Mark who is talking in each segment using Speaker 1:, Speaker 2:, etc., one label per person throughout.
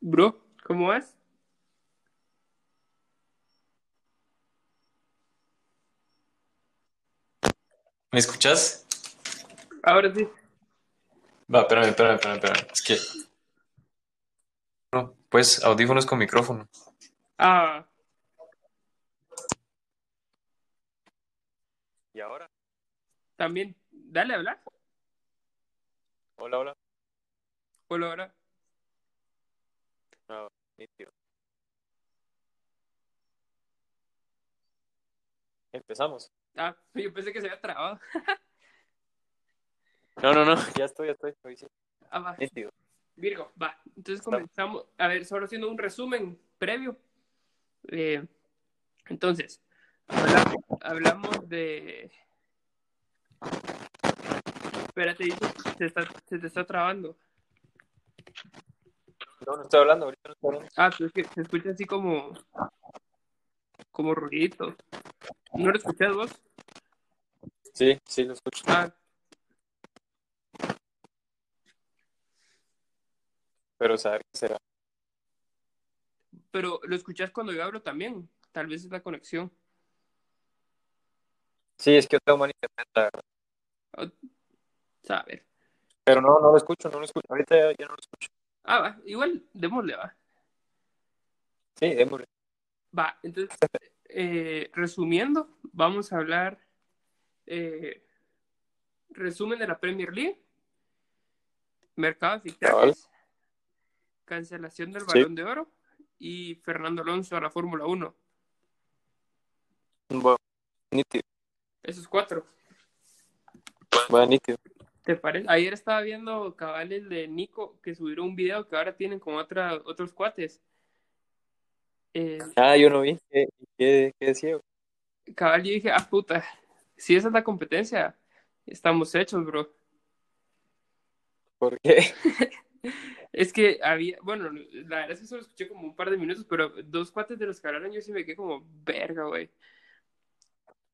Speaker 1: Bro, ¿cómo vas?
Speaker 2: ¿Me escuchas?
Speaker 1: Ahora sí.
Speaker 2: Va, espérame, espérame, espérame, espérame. Es que. No, pues audífonos con micrófono.
Speaker 1: Ah,
Speaker 2: ¿Y ahora?
Speaker 1: también. Dale a hablar.
Speaker 2: Hola, hola.
Speaker 1: Hola.
Speaker 2: No, nítido. Empezamos.
Speaker 1: Ah, yo pensé que se había trabado.
Speaker 2: No, no, no, ya estoy, ya estoy. Hoy sí.
Speaker 1: Ah, va.
Speaker 2: Nítido.
Speaker 1: Virgo, va. Entonces comenzamos. A ver, solo haciendo un resumen previo. Eh, entonces, hablamos, hablamos de. Espérate, se, está, se te está trabando.
Speaker 2: No, no estoy hablando, ahorita no estoy hablando.
Speaker 1: Ah, pues es que se escucha así como. como ruidito. ¿No lo escuchas vos?
Speaker 2: Sí, sí, lo escucho.
Speaker 1: Ah,
Speaker 2: Pero saber qué será.
Speaker 1: pero lo escuchas cuando yo hablo también. Tal vez es la conexión.
Speaker 2: Sí, es que yo tengo mal internet, la verdad.
Speaker 1: Saber.
Speaker 2: Pero no, no lo escucho, no lo escucho. Ahorita ya, ya no lo escucho.
Speaker 1: Ah, va, igual, démosle, va.
Speaker 2: Sí, démosle.
Speaker 1: Va, entonces, eh, resumiendo, vamos a hablar eh, resumen de la Premier League, mercado de fichajes, cancelación del
Speaker 2: Sí.
Speaker 1: Balón de Oro y Fernando Alonso a la Fórmula 1.
Speaker 2: Bueno, nítido.
Speaker 1: Esos cuatro.
Speaker 2: Bueno, nítido.
Speaker 1: ¿Te parece? Ayer estaba viendo cabales de Nico que subieron un video que ahora tienen con otra, otros cuates. Eh,
Speaker 2: Ah, yo no vi. ¿Qué, qué, qué decía?
Speaker 1: cabal, yo dije, ah, puta, si esa es la competencia, estamos hechos, bro.
Speaker 2: ¿Por qué?
Speaker 1: Es que había, bueno, la verdad es que solo escuché como un par de minutos, pero dos cuates de los que hablaron yo sí me quedé como, verga, güey.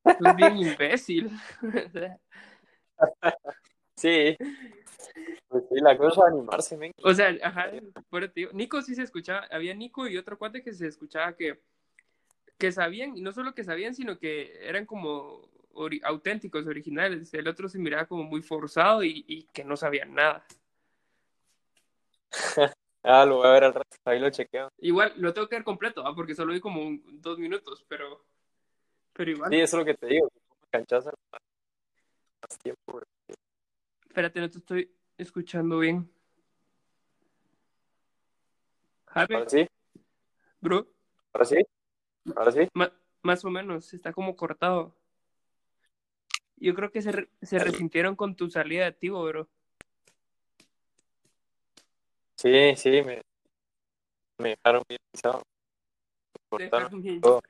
Speaker 1: Es bien imbécil.
Speaker 2: Sí. Pues sí, la cosa es animarse, men.
Speaker 1: O sea, ajá, te digo, Nico sí se escuchaba, había Nico y otro cuate que se escuchaba que, que sabían, y no solo que sabían, sino que eran como ori- auténticos, originales. El otro se miraba como muy forzado y, y que no sabían nada.
Speaker 2: Ah, lo voy a ver al rato. Ahí lo chequeo.
Speaker 1: Igual, lo tengo que ver completo, ¿ah? porque solo vi como un- dos minutos, pero, pero igual.
Speaker 2: Sí, eso es lo que te digo. Canchaza más tiempo. güey.
Speaker 1: Espérate, no te estoy escuchando bien. Javi,
Speaker 2: Ahora sí,
Speaker 1: bro,
Speaker 2: ahora sí, ahora sí.
Speaker 1: más o menos, está como cortado. Yo creo que se, re- se resintieron con tu salida de activo, bro.
Speaker 2: Sí, sí, me, me dejaron bien pisado. Me
Speaker 1: Te
Speaker 2: cortaron
Speaker 1: dejaron bien.
Speaker 2: todo.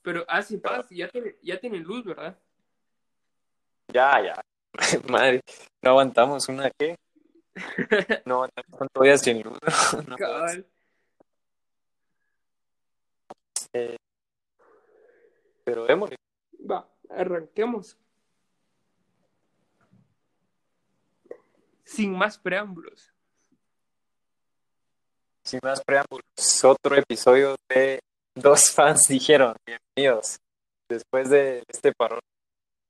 Speaker 1: Pero, ah, sí, paz, ya, tiene- ya tienen luz, ¿verdad?
Speaker 2: Ya, ya. Madre, no aguantamos una qué. No aguantamos días sin luz. No. Eh, pero démosle.
Speaker 1: Va, arranquemos. Sin más preámbulos.
Speaker 2: Sin más preámbulos, otro episodio de Dos Fans Dijeron. Bienvenidos. Después de este parón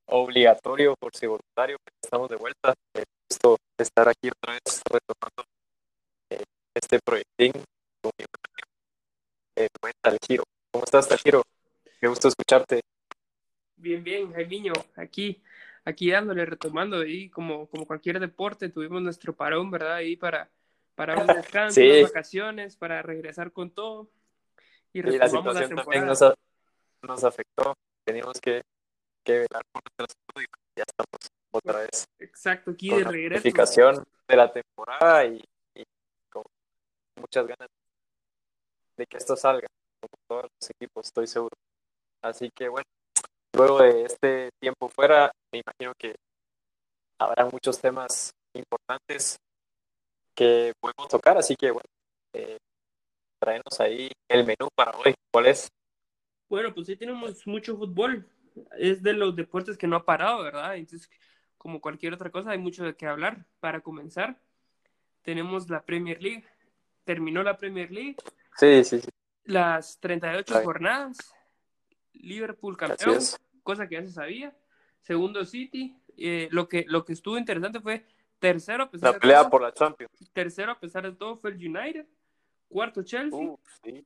Speaker 2: obligatorio por si voluntario, estamos de vuelta. Me gusto estar aquí otra vez retomando eh, este proyectín con mi buen Talgiro. ¿Cómo estás? Qué gusto escucharte.
Speaker 1: Bien, bien, Jaimiño, aquí, aquí dándole, retomando, y como, como cualquier deporte, tuvimos nuestro parón, ¿verdad? Ahí para, para un descanso,
Speaker 2: Sí.
Speaker 1: unas vacaciones, para regresar con todo. Y
Speaker 2: Y la situación también nos, a- nos afectó. Teníamos que, que velar por nuestra salud y ya estamos otra vez
Speaker 1: Exacto, aquí de
Speaker 2: la
Speaker 1: regreso.
Speaker 2: planificación de la temporada y, y con muchas ganas de que esto salga, como todos los equipos, estoy seguro. Así que bueno, luego de este tiempo fuera, me imagino que habrá muchos temas importantes que podemos tocar, así que bueno, eh, traenos ahí el menú para hoy. ¿Cuál es?
Speaker 1: Bueno, pues sí tenemos mucho fútbol. Es de los deportes que no ha parado, ¿verdad? Entonces, como cualquier otra cosa, hay mucho de qué hablar. Para comenzar, tenemos la Premier League, terminó la Premier League.
Speaker 2: Sí, sí, sí.
Speaker 1: Las 38
Speaker 2: Ahí.
Speaker 1: jornadas, Liverpool campeón, cosa que ya se sabía. Segundo City, eh, lo, que, lo que estuvo interesante fue tercero a pesar
Speaker 2: La
Speaker 1: de
Speaker 2: pelea
Speaker 1: todo,
Speaker 2: por la Champions.
Speaker 1: tercero a pesar de todo fue el United, cuarto Chelsea,
Speaker 2: Uh, sí.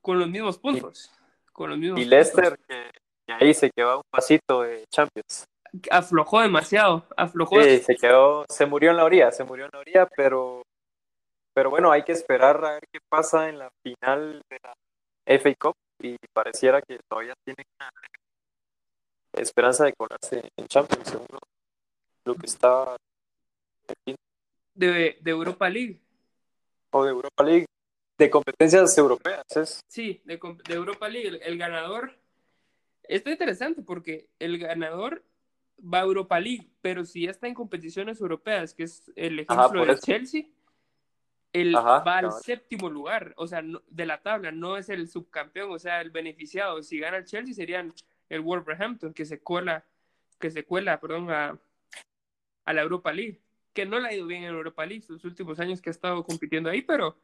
Speaker 1: con los mismos puntos. Con los mismos
Speaker 2: Y
Speaker 1: puntos.
Speaker 2: Leicester, que, que ahí se quedó a un pasito de Champions.
Speaker 1: Aflojó demasiado, aflojó.
Speaker 2: Sí, se quedó, se murió en la orilla, se murió en la orilla, pero, pero bueno, hay que esperar a ver qué pasa en la final de la FA Cup y pareciera que todavía tienen una esperanza de colarse en Champions, según lo, que está
Speaker 1: de, de Europa League.
Speaker 2: o de Europa League, de competencias europeas, es
Speaker 1: Sí, de, de Europa League. El, el ganador. Está interesante porque el ganador va a Europa League, pero si ya está en competiciones europeas, que es el ejemplo
Speaker 2: por
Speaker 1: de
Speaker 2: eso.
Speaker 1: Chelsea, él
Speaker 2: Ajá,
Speaker 1: va al séptimo lugar, o sea, no- de la tabla, no es el subcampeón, o sea, el beneficiado. Si gana el Chelsea serían el Wolverhampton, que se cuela, que se cuela, perdón, a, a la Europa League, que no le ha ido bien en Europa League los últimos años que ha estado compitiendo ahí, pero,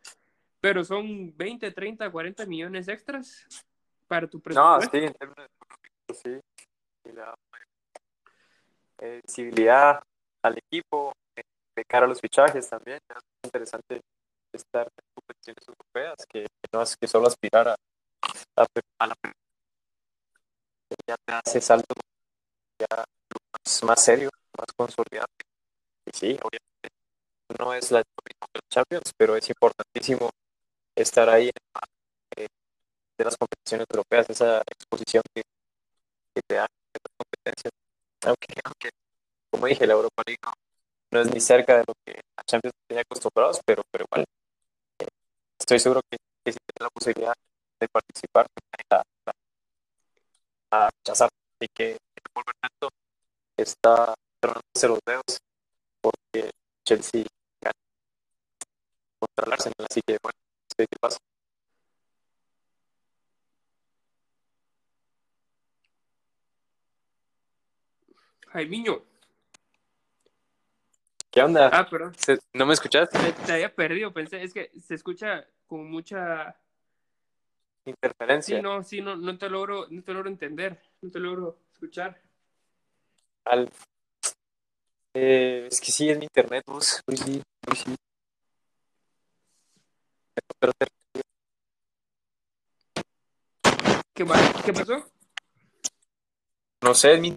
Speaker 1: pero son 20, 30, 40 millones extras para tu
Speaker 2: No,
Speaker 1: presupuesto.
Speaker 2: sí, en términos económicos, sí. Y le da eh, visibilidad al equipo, eh, de cara a los fichajes también. Es interesante estar en competiciones europeas, que no es que solo aspirar a, a, a la ya te hace salto ya más, más serio, más consolidado. Y sí, obviamente no es la la Champions, pero es importantísimo estar ahí en la- de las competiciones europeas, esa exposición que, que te dan estas competencias. Aunque, como dije, la Europa League no, es ni cerca de lo que la Champions tenía acostumbrados, pero, pero igual eh, estoy seguro que, que si la posibilidad de participar, a, a, a rechazar. Así que el Wolverhampton está tronándose los dedos porque Chelsea gana contra el así que bueno, sé qué pasa.
Speaker 1: Jaimiño.
Speaker 2: ¿Qué onda?
Speaker 1: Ah, perdón.
Speaker 2: ¿No me escuchaste?
Speaker 1: Te, te había perdido, pensé, es que se escucha con mucha...
Speaker 2: Interferencia.
Speaker 1: Sí, no, sí, no, no te logro, no te logro entender, no te logro escuchar.
Speaker 2: Al... Eh, es que sí, es mi internet, pues, hoy sí, hoy sí. Pero te-
Speaker 1: ¿Qué, va- ¿Qué pasó?
Speaker 2: no sé, es mi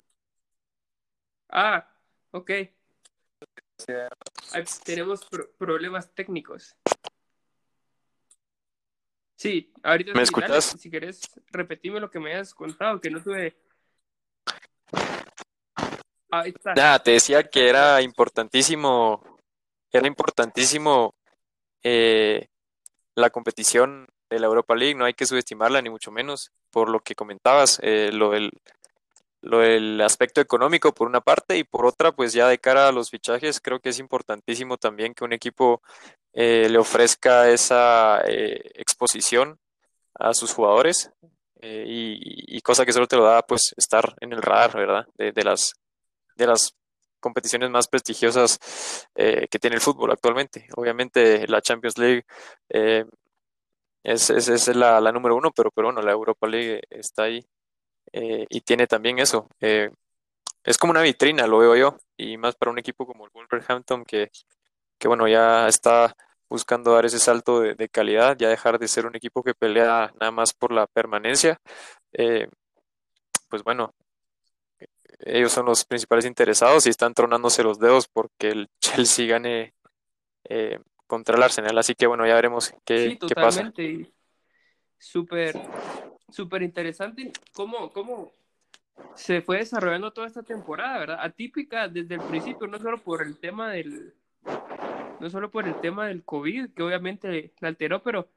Speaker 1: Ah, ok. tenemos pro- problemas técnicos. Sí, ahorita
Speaker 2: ¿Me escuchas?
Speaker 1: si querés, repetime lo que me has contado, que no tuve. Ahí está.
Speaker 2: Nada, te decía que era importantísimo, era importantísimo eh, la competición de la Europa League, no hay que subestimarla ni mucho menos, por lo que comentabas, eh, lo del, lo del aspecto económico por una parte y por otra, pues ya de cara a los fichajes, creo que es importantísimo también que un equipo eh, le ofrezca esa eh, exposición a sus jugadores eh, y, cosa que solo te lo da pues estar en el radar, ¿verdad? De, las de las competiciones más prestigiosas eh, que tiene el fútbol actualmente. Obviamente la Champions League es, es, es la, la, número uno, pero, pero bueno, la Europa League está ahí eh, y tiene también eso. Eh, es como una vitrina, lo veo yo, y más para un equipo como el Wolverhampton que, que bueno, ya está buscando dar ese salto de, de, calidad, ya dejar de ser un equipo que pelea nada más por la permanencia. Eh, pues bueno, ellos son los principales interesados y están tronándose los dedos porque el Chelsea gane eh, contra el Arsenal. Así que bueno, ya veremos qué,
Speaker 1: sí,
Speaker 2: qué pasa.
Speaker 1: Súper, súper interesante cómo, cómo se fue desarrollando toda esta temporada, ¿verdad? Atípica desde el principio, no solo por el tema del, no solo por el tema del COVID, que obviamente la alteró, pero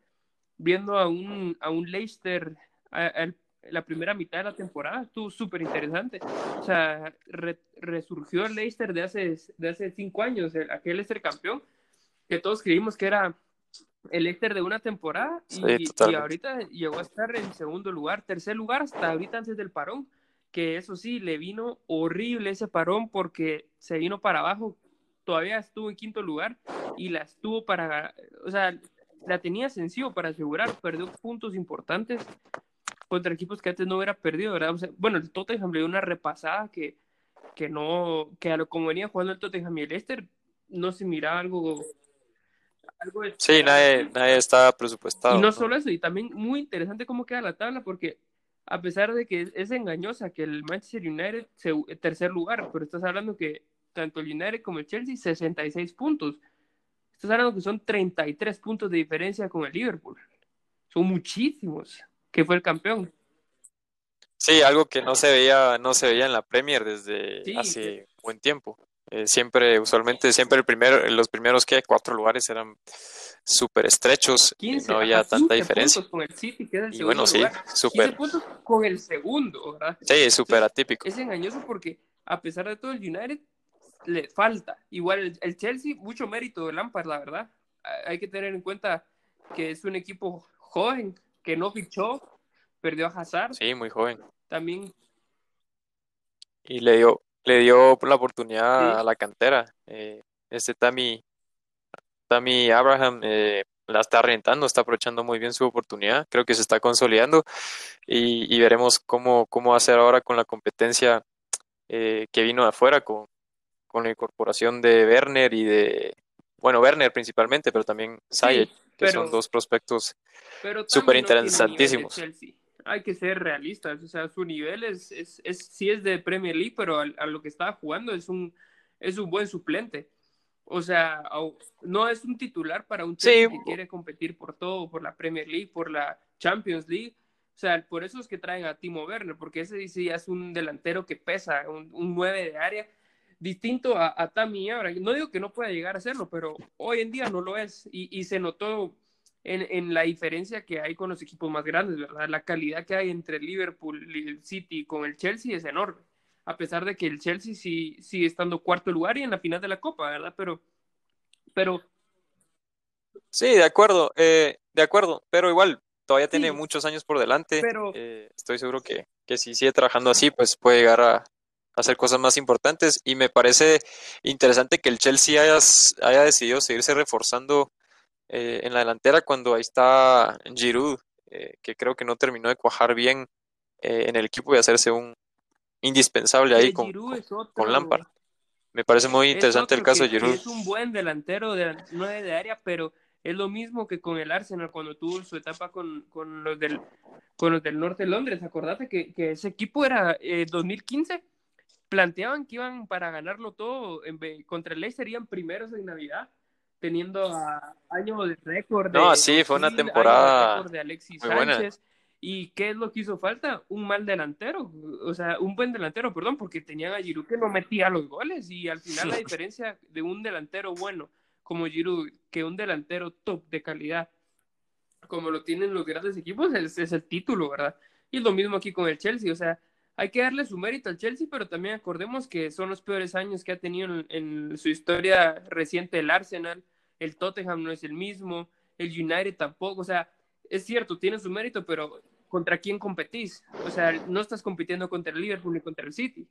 Speaker 1: viendo a un, a un Leicester a, la primera mitad de la temporada estuvo súper interesante. O sea, re, resurgió el Leicester de hace, de hace cinco años, el, aquel Leicester campeón, que todos creímos que era el Leicester de una temporada y,
Speaker 2: sí,
Speaker 1: y, ahorita llegó a estar en segundo lugar, tercer lugar hasta ahorita antes del parón, que eso sí, le vino horrible ese parón porque se vino para abajo todavía estuvo en quinto lugar y la estuvo para, o sea, la tenía sencillo para asegurar, perdió puntos importantes contra equipos que antes no hubiera perdido, ¿verdad? bueno, el Tottenham le dio una repasada que, que no, que a lo como venía jugando el Tottenham y el Leicester, no se miraba algo...
Speaker 2: algo sí, nadie, nadie estaba presupuestado.
Speaker 1: Y no, solo eso, y también muy interesante cómo queda la tabla, porque a pesar de que es engañosa que el Manchester United se, tercer lugar, pero estás hablando que tanto el United como el Chelsea 66 puntos. Estás hablando que son 33 puntos de diferencia con el Liverpool. Son muchísimos, que fue el campeón.
Speaker 2: Sí, algo que no se veía, no se veía en la Premier desde hace buen tiempo. Eh, siempre, usualmente, siempre el primero, los primeros que cuatro lugares eran súper estrechos 15, no había tanta diferencia.
Speaker 1: Con el City, que es el
Speaker 2: y bueno, sí, súper.
Speaker 1: con el segundo, ¿verdad?
Speaker 2: Sí, súper atípico.
Speaker 1: Es engañoso porque, a pesar de todo, el United le falta. Igual el, Chelsea, mucho mérito de Lampard, la verdad. Hay que tener en cuenta que es un equipo joven, que no fichó, perdió a Hazard.
Speaker 2: Sí, muy joven.
Speaker 1: También.
Speaker 2: Y le dio, le dio la oportunidad a la cantera. Eh, este Tammy Tammy Abraham eh, la está rentando, está aprovechando muy bien su oportunidad, creo que se está consolidando y, veremos cómo, cómo ser ahora con la competencia eh, que vino de afuera, con, con, la incorporación de Werner y de, bueno, Werner principalmente, pero también Sayed, que son dos prospectos súper interesantísimos.
Speaker 1: Hay que ser realistas, o sea, su nivel es, es, es sí es de Premier League, pero a, a lo que está jugando es un, es un buen suplente o sea, no es un titular para un Chelsea que quiere competir por todo, por la Premier League, por la Champions League. O sea, por eso es que traen a Timo Werner, porque ese sí es un delantero que pesa, un, un 9 de área, distinto a, a Tammy ahora. No digo que no pueda llegar a serlo, pero hoy en día no lo es. Y, y se notó en, en, la diferencia que hay con los equipos más grandes, ¿verdad? La calidad que hay entre Liverpool y el City con el Chelsea es enorme a pesar de que el Chelsea sí sigue estando cuarto lugar y en la final de la Copa, ¿verdad? Pero, pero...
Speaker 2: Sí, de acuerdo, eh, de acuerdo, pero igual todavía tiene muchos años por delante.
Speaker 1: Pero...
Speaker 2: Eh, estoy seguro que, que, si sigue trabajando así, pues puede llegar a, hacer cosas más importantes. Y me parece interesante que el Chelsea haya, haya decidido seguirse reforzando eh, en la delantera cuando ahí está Giroud, que creo que no terminó de cuajar bien en el equipo y hacerse un, indispensable ahí con, con, Lampard. Me parece muy interesante el caso de Giroud.
Speaker 1: Es un buen delantero de nueve de área, pero es lo mismo que con el Arsenal cuando tuvo su etapa con, con los, del, con los del norte de Londres. Acordate que, que ese equipo era 2015, eh, planteaban que iban para ganarlo todo en, contra el Leicester, iban primeros en Navidad, teniendo a, años de récord.
Speaker 2: No, sí, fue una temporada
Speaker 1: de Alexis Sánchez. ¿Y qué es lo que hizo falta? Un mal delantero, o sea, un buen delantero, perdón, porque tenían a Giroud que no metía los goles y al final la diferencia de un delantero bueno como Giroud que un delantero top de calidad, como lo tienen los grandes equipos, es, es el título, ¿verdad? Y lo mismo aquí con el Chelsea, o sea, hay que darle su mérito al Chelsea, pero también acordemos que son los peores años que ha tenido en, en, su historia reciente el Arsenal, el Tottenham no es el mismo, el United tampoco, o sea, es cierto, tiene su mérito, pero ¿contra quién competís? O sea, no estás compitiendo contra el Liverpool ni contra el City.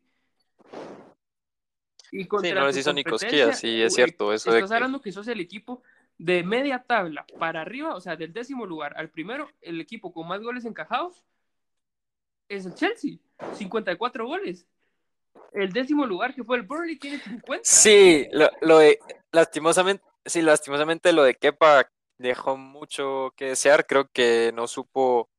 Speaker 2: Y contra sí, no les hizo ni cosquillas, sí, es cierto. Eso
Speaker 1: estás hablando que sos el equipo de media tabla para arriba, o sea, del décimo lugar al primero, el equipo con más goles encajados es el Chelsea, 54 goles. El décimo lugar que fue el Burnley tiene 50.
Speaker 2: Sí, lo, de, lastimosamente, sí, lastimosamente lo de Kepa dejó mucho que desear. Creo que no supo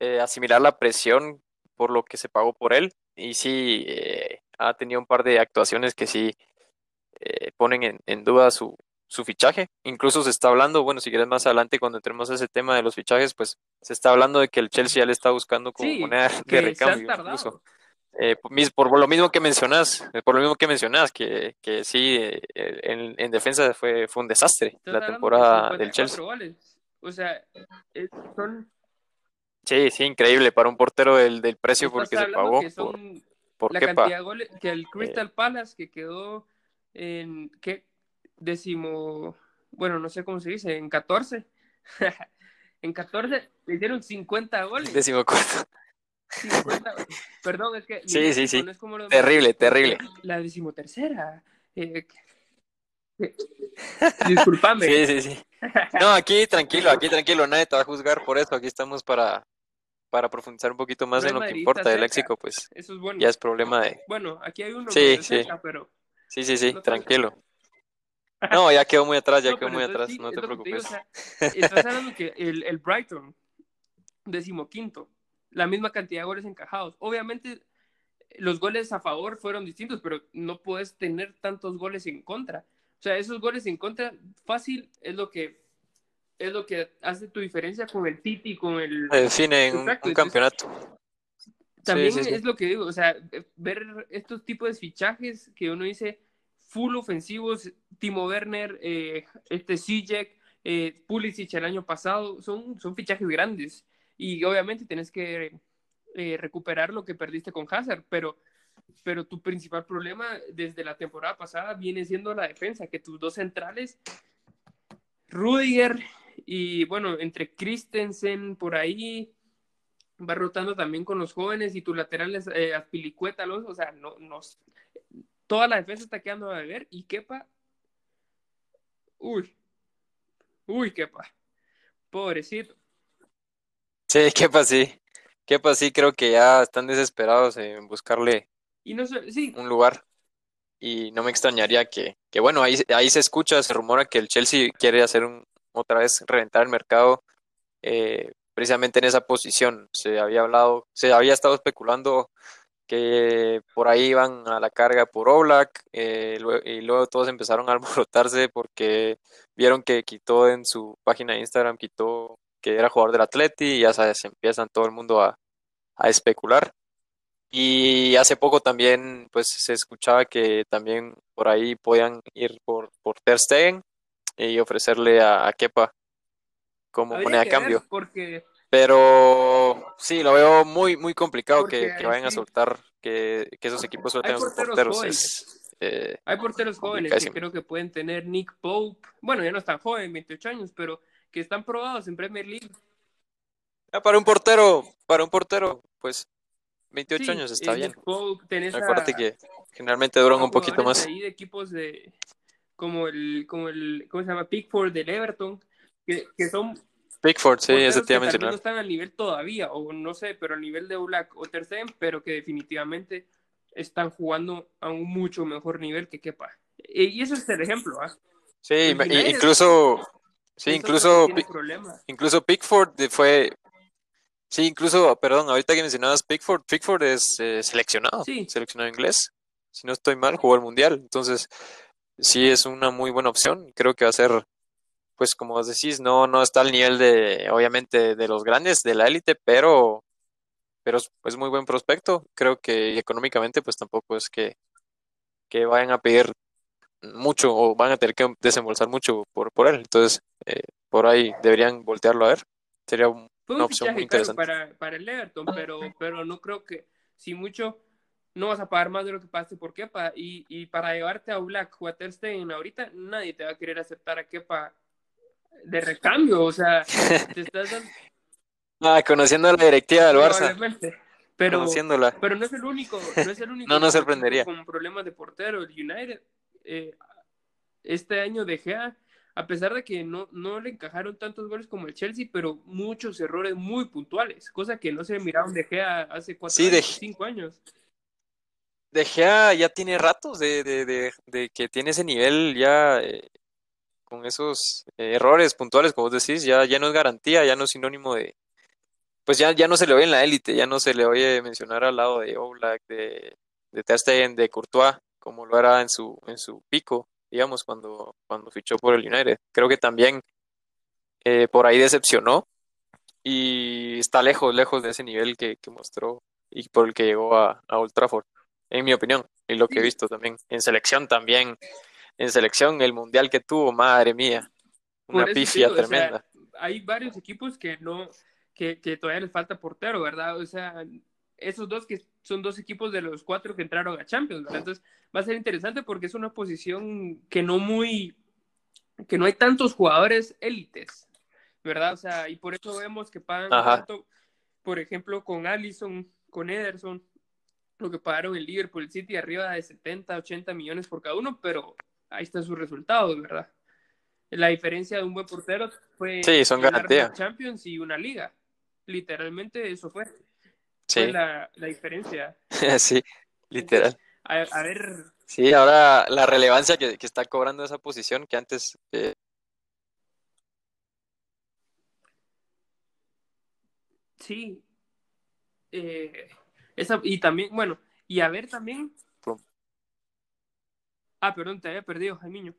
Speaker 2: eh, asimilar la presión por lo que se pagó por él. Y sí, eh, ha tenido un par de actuaciones que sí eh, ponen en, duda su, su, fichaje. Incluso se está hablando, bueno, si quieres más adelante cuando entremos a ese tema de los fichajes, pues se está hablando de que el Chelsea ya le está buscando como moneda de recambio. Incluso. por, lo mismo que mencionas, por lo mismo que mencionas, que, que sí, en, en, defensa fue, fue un desastre la temporada del Chelsea.
Speaker 1: O sea, son
Speaker 2: Sí, sí, increíble para un portero del, del precio porque se pagó.
Speaker 1: por, la cantidad de goles que el Crystal eh. Palace que quedó en qué décimo, bueno, no sé cómo se dice, en 14. en 14 le hicieron 50 goles.
Speaker 2: Décimo cuarto.
Speaker 1: perdón, es que
Speaker 2: sí, sí, sí. terrible, terrible.
Speaker 1: La decimotercera. Eh, Disculpame.
Speaker 2: Sí, sí, sí. No, aquí tranquilo, aquí tranquilo, nadie te va a juzgar por eso. Aquí estamos para, para profundizar un poquito más
Speaker 1: No
Speaker 2: en lo que importa del léxico, pues
Speaker 1: Eso es bueno.
Speaker 2: ya es problema de...
Speaker 1: Bueno, aquí hay uno
Speaker 2: Sí,
Speaker 1: medio
Speaker 2: sí.
Speaker 1: cerca, pero
Speaker 2: Sí, sí, sí,
Speaker 1: No
Speaker 2: tranquilo. No, ya quedó muy atrás, ya
Speaker 1: No,
Speaker 2: quedó muy
Speaker 1: entonces
Speaker 2: atrás,
Speaker 1: sí,
Speaker 2: no te
Speaker 1: digo,
Speaker 2: preocupes.
Speaker 1: o sea, estás hablando que el, el Brighton, decimoquinto, la misma cantidad de goles encajados. Obviamente, los goles a favor fueron distintos, pero no puedes tener tantos goles en contra. O sea, esos goles en contra, fácil, es lo que es lo que hace tu diferencia con el City, con el...
Speaker 2: Define un,
Speaker 1: Exacto,
Speaker 2: un campeonato.
Speaker 1: También
Speaker 2: sí, sí.
Speaker 1: es lo que digo, o sea, ver estos tipos de fichajes que uno dice full ofensivos, Timo Werner, eh, este Sijek, eh, Pulisic el año pasado, son, son fichajes grandes. Y obviamente tienes que eh, recuperar lo que perdiste con Hazard, pero, pero tu principal problema desde la temporada pasada viene siendo la defensa, que tus dos centrales, Rudiger y bueno, entre Christensen por ahí, va rotando también con los jóvenes y tus laterales, eh, o sea, no, no, toda la defensa está quedando a beber y Kepa, uy, uy, Kepa, pobrecito.
Speaker 2: Sí, qué sí. Qué sí, creo que ya están desesperados en buscarle
Speaker 1: Y no sé, sí,
Speaker 2: un lugar. Y no me extrañaría que, que bueno, ahí, ahí se escucha, se rumora que el Chelsea quiere hacer un, otra vez reventar el mercado eh, precisamente en esa posición. Se había hablado, se había estado especulando que por ahí iban a la carga por Oblak eh, y luego todos empezaron a alborotarse porque vieron que quitó en su página de Instagram, quitó que era jugador del Atleti y ya sabes, empiezan todo el mundo a, a especular. Y hace poco también pues se escuchaba que también por ahí podían ir por, por Ter Stegen y ofrecerle a, a Kepa como
Speaker 1: habría
Speaker 2: moneda a cambio.
Speaker 1: porque
Speaker 2: Pero sí, lo veo muy, muy complicado que, vayan a soltar, que, que esos equipos suelten a sus
Speaker 1: porteros
Speaker 2: porteros. Es, eh,
Speaker 1: hay porteros jóvenes que creo que pueden tener Nick Pope, bueno, ya no están joven, 28 años, pero que están probados en Premier League.
Speaker 2: ah, para un portero, para un portero, pues 28
Speaker 1: Sí,
Speaker 2: años está bien.
Speaker 1: Pope, tenés a-
Speaker 2: Acuérdate que generalmente duran
Speaker 1: a
Speaker 2: un poquito más.
Speaker 1: ahí de equipos de como el como el ¿cómo se llama? Pickford del Everton que, que son
Speaker 2: Pickford, sí, ese te iba a
Speaker 1: vez no
Speaker 2: mencionar.
Speaker 1: están al nivel todavía o no sé pero al nivel de Black o pero que definitivamente están jugando a un mucho mejor nivel que Kepa Eh, y eso es el ejemplo ¿ah?
Speaker 2: Sí, incluso, sí, incluso, incluso Pickford fue, sí, incluso, perdón, ahorita que mencionabas Pickford, Pickford es eh, seleccionado,
Speaker 1: Sí.
Speaker 2: seleccionado inglés, si no estoy mal, jugó el mundial, entonces sí es una muy buena opción, creo que va a ser, pues como vos decís, no, no está al nivel de, obviamente, de los grandes, de la élite, pero, pero es, es muy buen prospecto, creo que económicamente, pues tampoco es que, que vayan a pedir mucho o van a tener que desembolsar mucho por, por él. Entonces, eh, por ahí deberían voltearlo a ver. Sería un-
Speaker 1: Fue
Speaker 2: una
Speaker 1: un
Speaker 2: opción muy interesante.
Speaker 1: para, para el Everton, pero, pero no creo que, si mucho, no vas a pagar más de lo que pagaste por Kepa. Y, y para llevarte a Black o a Ter Stegen ahorita, nadie te va a querer aceptar a Kepa de recambio. O sea, te estás dando.
Speaker 2: Ah, conociendo la directiva del Barça.
Speaker 1: Pero,
Speaker 2: conociéndola.
Speaker 1: pero no es el único, no es el único
Speaker 2: No nos sorprendería.
Speaker 1: con problemas de portero. El United, eh, este año de Gea, a pesar de que no, no le encajaron tantos goles como el Chelsea, pero muchos errores muy puntuales, cosa que no se miraron de Gea hace cuatro
Speaker 2: Sí,
Speaker 1: años, cinco años.
Speaker 2: De Gea ya tiene ratos de, de, de, de que tiene ese nivel ya eh, con esos eh, errores puntuales, como vos decís, ya, ya no es garantía, ya no es sinónimo de... Pues ya, ya no se le oye en la élite, ya no se le oye mencionar al lado de Oblak, de, de Ter Stegen, de Courtois, como lo era en su, en su pico, digamos, cuando, cuando fichó por el United. Creo que también eh, por ahí decepcionó y está lejos, lejos de ese nivel que, que mostró y por el que llegó a, a Old Trafford, en mi opinión, y lo que he visto también. En selección también, en selección, el mundial que tuvo, madre mía, una pifia
Speaker 1: digo, o sea,
Speaker 2: tremenda.
Speaker 1: hay varios equipos que no, que, que todavía les falta portero, ¿verdad? O sea, esos dos que son dos equipos de los cuatro que entraron a Champions, ¿verdad? Entonces va a ser interesante porque es una posición que no muy, que no hay tantos jugadores élites, ¿verdad? O sea, y por eso vemos que pagan
Speaker 2: Ajá.
Speaker 1: tanto, por ejemplo, con Allison, con Ederson, lo que pagaron el Liverpool City arriba de 70, 80 millones por cada uno, pero ahí están sus resultados, ¿verdad? La diferencia de un buen portero fue
Speaker 2: sí, son
Speaker 1: ganar
Speaker 2: garantía.
Speaker 1: una Champions y una liga. Literalmente eso fue.
Speaker 2: Sí,
Speaker 1: Fue la, la diferencia.
Speaker 2: sí, literal.
Speaker 1: A, a ver,
Speaker 2: Sí, ahora la relevancia que, que está cobrando esa posición que antes eh,
Speaker 1: sí. Eh, esa, y también, bueno, y a ver también. Ah, perdón, te había perdido, Jaimiño.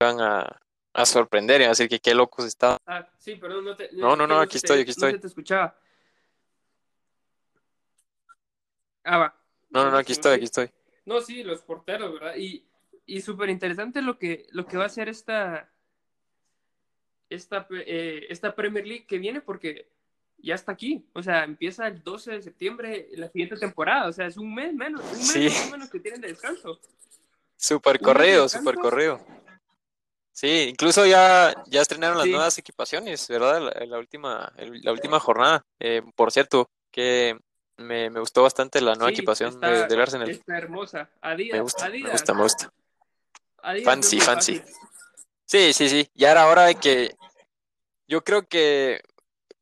Speaker 2: van a, a sorprender y a decir que qué locos estaban.
Speaker 1: Ah, sí, perdón, no te.
Speaker 2: No, no, no, aquí
Speaker 1: se
Speaker 2: estoy,
Speaker 1: te-
Speaker 2: aquí
Speaker 1: No
Speaker 2: estoy.
Speaker 1: te escuchaba. Ah, va.
Speaker 2: No, no, no, aquí
Speaker 1: Buenísimo,
Speaker 2: estoy, aquí estoy.
Speaker 1: No, sí, los porteros, ¿verdad? Y, y súper interesante lo que, lo que va a hacer esta, esta, eh, esta Premier League que viene porque ya está aquí. O sea, empieza el 12 de septiembre la siguiente temporada. O sea, es un mes menos, un mes
Speaker 2: Sí.
Speaker 1: más o menos que tienen de descanso.
Speaker 2: Súper
Speaker 1: ¿Un
Speaker 2: corrido,
Speaker 1: descanso?
Speaker 2: súper corrido. Sí, incluso ya, ya estrenaron las
Speaker 1: Sí.
Speaker 2: nuevas equipaciones, ¿verdad? La, la última, la última jornada. Eh, por cierto, que me, me gustó bastante la nueva
Speaker 1: Sí,
Speaker 2: equipación
Speaker 1: está-
Speaker 2: de- del Arsenal.
Speaker 1: Está hermosa. Adidas,
Speaker 2: Me gusta, me
Speaker 1: Adidas,
Speaker 2: gusta, me gusta.
Speaker 1: Adidas
Speaker 2: Fancy, fancy.
Speaker 1: fácil.
Speaker 2: Sí, sí, sí. Ya era hora de que. Yo creo que,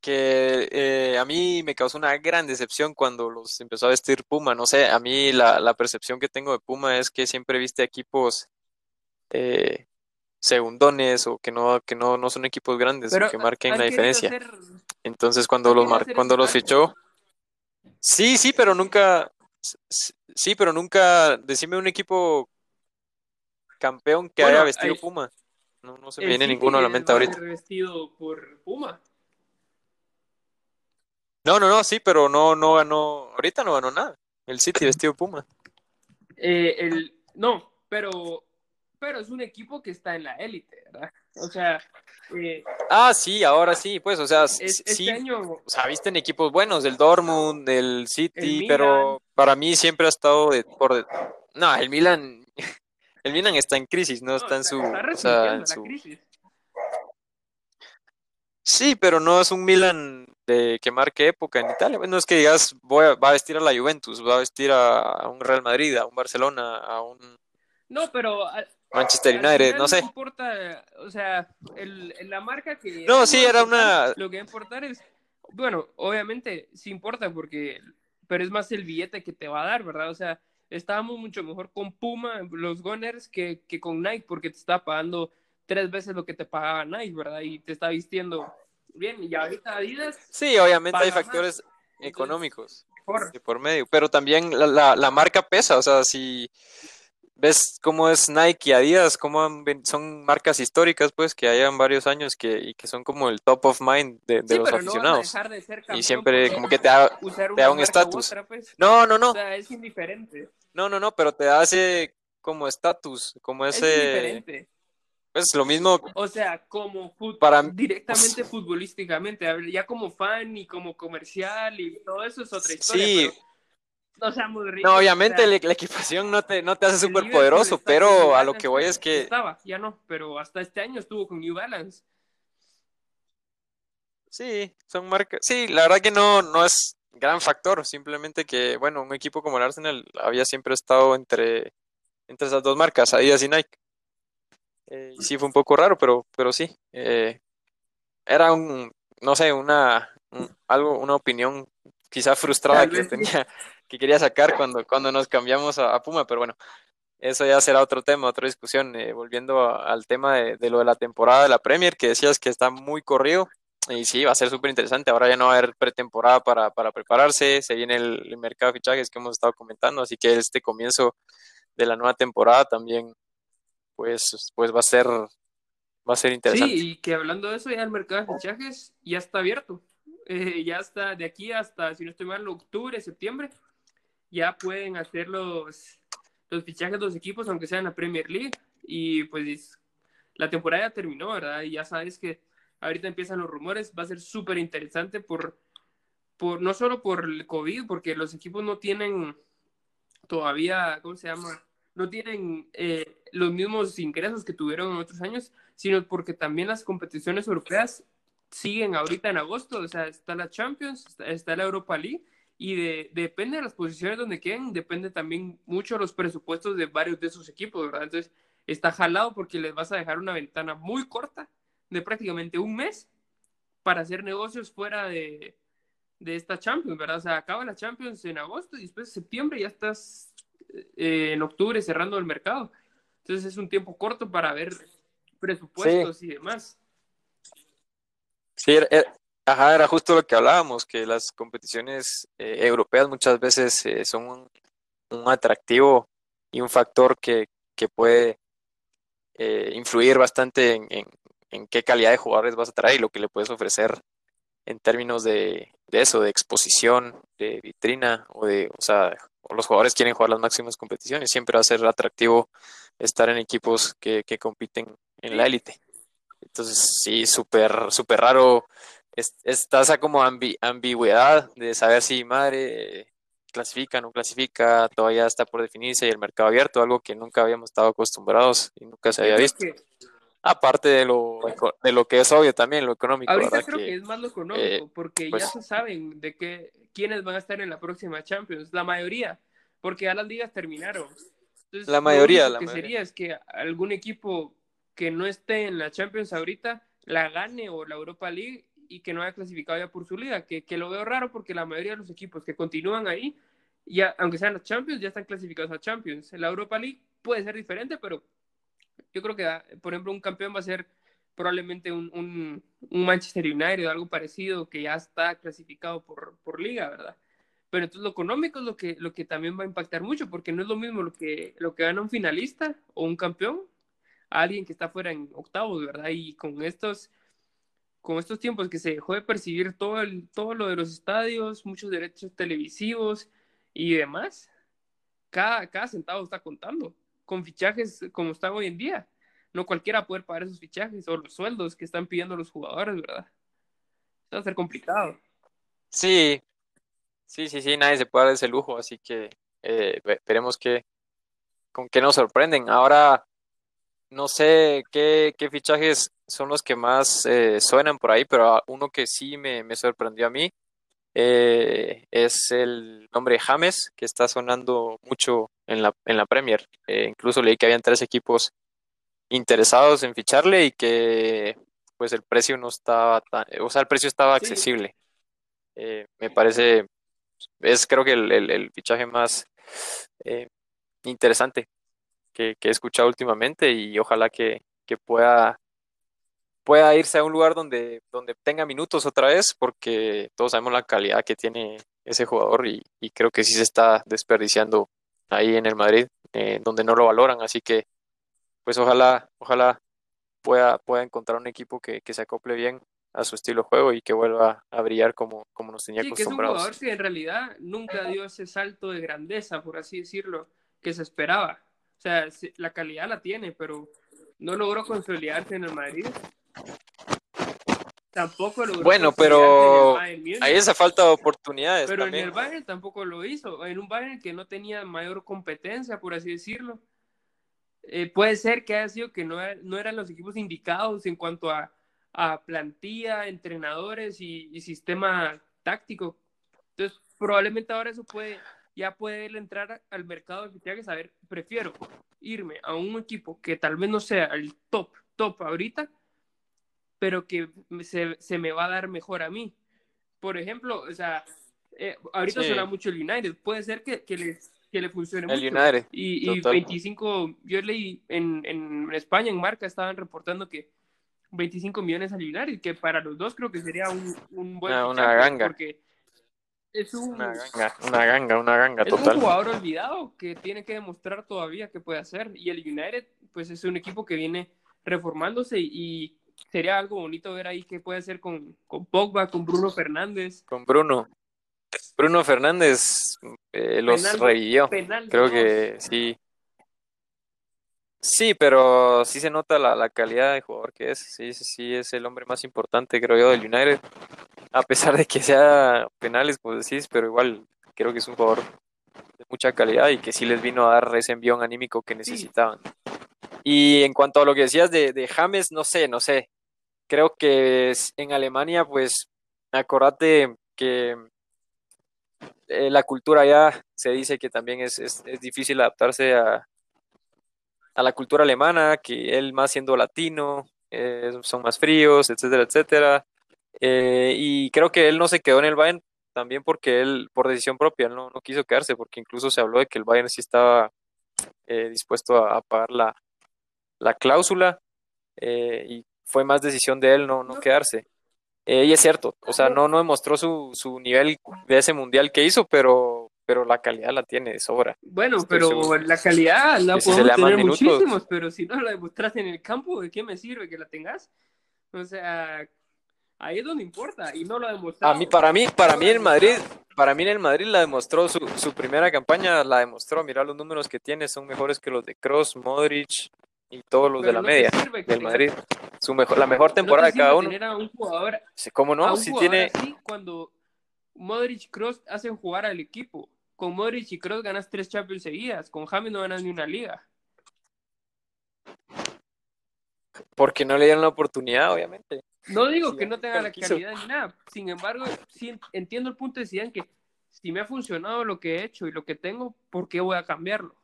Speaker 2: que eh, a mí me causó una gran decepción cuando los empezó a vestir Puma. No sé, a mí la, la percepción que tengo de Puma es que siempre viste equipos eh, segundones o que no, que no, no son equipos grandes o que marquen la diferencia.
Speaker 1: hacer-
Speaker 2: Entonces cuando los mar- cuando los fichó. Sí, sí, pero nunca. Sí, pero nunca. Decime un equipo campeón que
Speaker 1: Bueno,
Speaker 2: haya vestido
Speaker 1: hay-
Speaker 2: Puma. No, no se me viene ninguno a la mente ahorita.
Speaker 1: ser vestido por Puma.
Speaker 2: No, no, no, sí, pero no, no ganó, ahorita no ganó nada. El City vestido Puma.
Speaker 1: Eh, el, no, pero, pero es un equipo que está en la élite, ¿verdad? O sea, eh,
Speaker 2: Ah, sí, ahora sí, pues, o sea,
Speaker 1: es- este
Speaker 2: sí,
Speaker 1: año
Speaker 2: o sea, visten equipos buenos, del Dortmund, del City, pero para mí siempre ha estado de, por de- no, el Milan, el Milan está en crisis, no
Speaker 1: no,
Speaker 2: está en su,
Speaker 1: está
Speaker 2: o sea, en
Speaker 1: la
Speaker 2: su,
Speaker 1: crisis.
Speaker 2: Sí, pero no es un Milan de que marque época en Italia, no es que digas, voy a, va a vestir a la Juventus, va a vestir a, a un Real Madrid, a un Barcelona, a un
Speaker 1: No, pero al,
Speaker 2: Manchester United, no sé.
Speaker 1: importa, o sea, el, la marca que...
Speaker 2: No, sí, era una-
Speaker 1: Lo que va a importar es, bueno, obviamente sí importa porque, pero es más el billete que te va a dar, ¿verdad? O sea, estábamos mucho mejor con Puma, los Gunners, que, que con Nike porque te está pagando tres veces lo que te pagaba Nike, ¿verdad? Y te está vistiendo bien. Y ahorita Adidas,
Speaker 2: Sí, obviamente hay
Speaker 1: más.
Speaker 2: factores económicos
Speaker 1: por,
Speaker 2: de por medio, pero también la, la, la marca pesa, o sea, si ves cómo es Nike y Adidas, cómo han son marcas históricas, pues, que hayan varios años que, y que son como el top of mind de, de
Speaker 1: sí,
Speaker 2: los
Speaker 1: pero no van a
Speaker 2: aficionados.
Speaker 1: dejar de ser
Speaker 2: y siempre
Speaker 1: por
Speaker 2: como que te da, te da un estatus.
Speaker 1: pues.
Speaker 2: No, no, no,
Speaker 1: O sea, es indiferente.
Speaker 2: no, no, no, pero te da ese como estatus, como
Speaker 1: Es
Speaker 2: ese,
Speaker 1: indiferente.
Speaker 2: Pues lo mismo,
Speaker 1: O sea, como
Speaker 2: Para-
Speaker 1: directamente futbolísticamente, a ver, ya como fan y como comercial y todo eso es otra historia.
Speaker 2: sí,
Speaker 1: pero no seamos ricos.
Speaker 2: no,
Speaker 1: o
Speaker 2: obviamente
Speaker 1: sea,
Speaker 2: la, la equipación no te, no te hace súper poderoso, pero a lo que voy es que
Speaker 1: Estaba, ya no, pero hasta este año estuvo con New Balance.
Speaker 2: Sí, son marcas. Sí, la verdad que no, no es gran factor, simplemente que, bueno, un equipo como el Arsenal había siempre estado entre, entre esas dos marcas, Adidas y Nike. Eh, sí, fue un poco raro, pero, pero sí. eh, era un, no sé, una, un- algo, una opinión quizá frustrada que tenía, que quería sacar cuando, cuando nos cambiamos a, a Puma, pero bueno, eso ya será otro tema, otra discusión. eh, volviendo a- al tema de, de lo de la temporada de la Premier, que decías que está muy corrido. Y sí, va a ser súper interesante. Ahora ya no va a haber pretemporada para, para prepararse. Se viene el, el mercado de fichajes que hemos estado comentando. Así que este comienzo de la nueva temporada también, pues, pues va a ser, va a ser interesante.
Speaker 1: Sí, y que hablando de eso, ya el mercado de fichajes ya está abierto. Eh, ya está de aquí hasta, si no estoy mal, octubre, septiembre. Ya pueden hacer los, los fichajes de los equipos, aunque sea en la Premier League. Y pues la temporada ya terminó, ¿verdad? Y ya sabes que ahorita empiezan los rumores. Va a ser súper interesante por, por, no solo por el COVID, porque los equipos no tienen todavía, ¿cómo se llama? No tienen eh, los mismos ingresos que tuvieron en otros años, sino porque también las competiciones europeas siguen ahorita en agosto, o sea, está la Champions, está, la Europa League y de, depende de las posiciones donde queden, depende también mucho de los presupuestos de varios de esos equipos, ¿verdad? Entonces, está jalado porque les vas a dejar una ventana muy corta de prácticamente un mes para hacer negocios fuera de, de esta Champions, ¿verdad? O sea, acaba la Champions en agosto y después de septiembre ya estás eh, en octubre cerrando el mercado. Entonces es un tiempo corto para ver presupuestos y demás.
Speaker 2: Sí, ajá, era justo lo que hablábamos, que las competiciones eh, europeas muchas veces eh, son un, atractivo y un factor que, que puede influir bastante en, en, en, qué calidad de jugadores vas a traer y lo que le puedes ofrecer en términos de, de eso, de exposición, de vitrina, o de, o sea, los jugadores quieren jugar las máximas competiciones, siempre va a ser atractivo estar en equipos que, que compiten en la élite. Entonces, sí, súper, súper raro. está esa como ambigüedad de saber si madre clasifica, no clasifica, todavía está por definirse y el mercado abierto, algo que nunca habíamos estado acostumbrados y nunca se había visto. Aparte de lo, de lo que es obvio también, lo económico.
Speaker 1: Ahorita creo que, es más lo económico, eh, porque ya pues se saben de que, quiénes van a estar en la próxima Champions, la mayoría, porque ya las ligas terminaron.
Speaker 2: la mayoría, lo
Speaker 1: que sería es que algún equipo que no esté en la Champions ahorita la gane o la Europa League y que no haya clasificado ya por su liga, que, que lo veo raro porque la mayoría de los equipos que continúan ahí, ya, aunque sean los Champions, ya están clasificados a Champions. En la Europa League puede ser diferente, pero yo creo que, ah, por ejemplo, un campeón va a ser probablemente un, un, Manchester United o algo parecido que ya está clasificado por, por liga, ¿verdad? Pero entonces lo económico es lo que, lo que también va a impactar mucho, porque no es lo mismo lo que, lo que gana un finalista o un campeón a alguien que está fuera en octavos, ¿verdad? Y con estos, con estos tiempos que se dejó de percibir todo, el, todo lo de los estadios, muchos derechos televisivos y demás, cada, cada centavo está contando con fichajes como están hoy en día. No cualquiera puede pagar esos fichajes o los sueldos que están pidiendo los jugadores, ¿verdad? va a ser complicado.
Speaker 2: Sí, sí, sí, sí, nadie se puede dar ese lujo, así que eh, veremos que, con qué nos sorprenden. Ahora, no sé qué, qué fichajes son los que más eh, suenan por ahí, pero uno que sí me, me sorprendió a mí eh, es el nombre James, que está sonando mucho en la, en la Premier. Eh, incluso leí que habían tres equipos interesados en ficharle y que pues el precio no estaba tan, o sea, el precio estaba accesible. Eh, me parece, es creo que el, fichaje más interesante que, que, he escuchado últimamente y ojalá que, que pueda pueda irse a un lugar donde, donde tenga minutos otra vez, porque todos sabemos la calidad que tiene ese jugador y, creo que sí se está desperdiciando ahí en el Madrid, eh, donde no lo valoran, así que pues ojalá, ojalá pueda, pueda encontrar un equipo que, se acople bien a su estilo de juego y que vuelva a brillar como, como nos tenía acostumbrados.
Speaker 1: Que es un jugador que en realidad nunca dio ese salto de grandeza, por así decirlo, que se esperaba. O sea, la calidad la tiene, pero no logró consolidarse en el Madrid Tampoco lo
Speaker 2: Bueno, pero ahí esa falta de oportunidades.
Speaker 1: Pero en el Bayern tampoco lo hizo. En un Bayern que no tenía mayor competencia, por así decirlo. Eh, puede ser que haya sido que no, no, eran los equipos indicados en cuanto a, a plantilla, entrenadores y, sistema táctico. Entonces, probablemente ahora eso puede, ya puede él entrar al mercado de que saber, prefiero irme a un equipo que tal vez no sea el top, top ahorita, pero que se, se, me va a dar mejor a mí. Por ejemplo, o sea, eh, ahorita suena mucho el United, puede ser que, que, le, que le funcione
Speaker 2: el
Speaker 1: mucho.
Speaker 2: United.
Speaker 1: Y, y 25, yo leí en, en, España, en Marca, estaban reportando que 25 millones al United, que para los dos creo que sería un, un buen...
Speaker 2: Una, una ganga.
Speaker 1: Porque es un,
Speaker 2: una ganga, una ganga, una ganga
Speaker 1: es un jugador olvidado que tiene que demostrar todavía que puede hacer. Y el United, pues es un equipo que viene reformándose y sería algo bonito ver ahí qué puede hacer con, con Pogba, con Bruno Fernández.
Speaker 2: Con Bruno. Bruno Fernández eh, los revivió. Creo que sí. Sí, pero sí se nota la, la, calidad de jugador que es. Sí, sí, sí, es el hombre más importante, creo yo, del United. A pesar de que sea penales, pues decís, pero igual creo que es un jugador de mucha calidad y que sí les vino a dar ese envión anímico que necesitaban. Y en cuanto a lo que decías de, de James, no sé, no sé. Creo que en Alemania, pues, acordate que eh, la cultura ya se dice que también es, es, es difícil adaptarse a, a, la cultura alemana, que él más siendo latino, eh, son más fríos, etcétera, etcétera. Eh, y creo que él no se quedó en el Bayern también porque él, por decisión propia, no, no quiso quedarse, porque incluso se habló de que el Bayern sí estaba dispuesto a, pagar la, la cláusula y fue más decisión de él no, no quedarse. y es cierto, o sea, no, no demostró su, su nivel de ese mundial que hizo, pero pero la calidad la tiene de sobra.
Speaker 1: Bueno, pero la calidad la podemos tener muchísimos, pero si no la demostraste en el campo, ¿de qué me sirve que la tengas? O sea, ahí es donde importa y no lo ha demostrado.
Speaker 2: A mí, para mí, para mí en Madrid, para mí en el Madrid la demostró su, su primera campaña, la demostró. Mira los números que tiene, son mejores que los de Cross, Modric y todos los de la media del Madrid. Su mejor, la mejor temporada de cada uno.
Speaker 1: un jugador,
Speaker 2: ¿Cómo no? Si tiene.
Speaker 1: cuando Modric Cross hacen jugar al equipo. Con Modric y Cross ganas tres Champions seguidas. Con James no ganas ni una liga.
Speaker 2: Porque no le dieron la oportunidad, obviamente.
Speaker 1: No digo que no tenga la calidad ni nada. Sin embargo, sí entiendo el punto de Zidane que si me ha funcionado lo que he hecho y lo que tengo, ¿por qué voy a cambiarlo?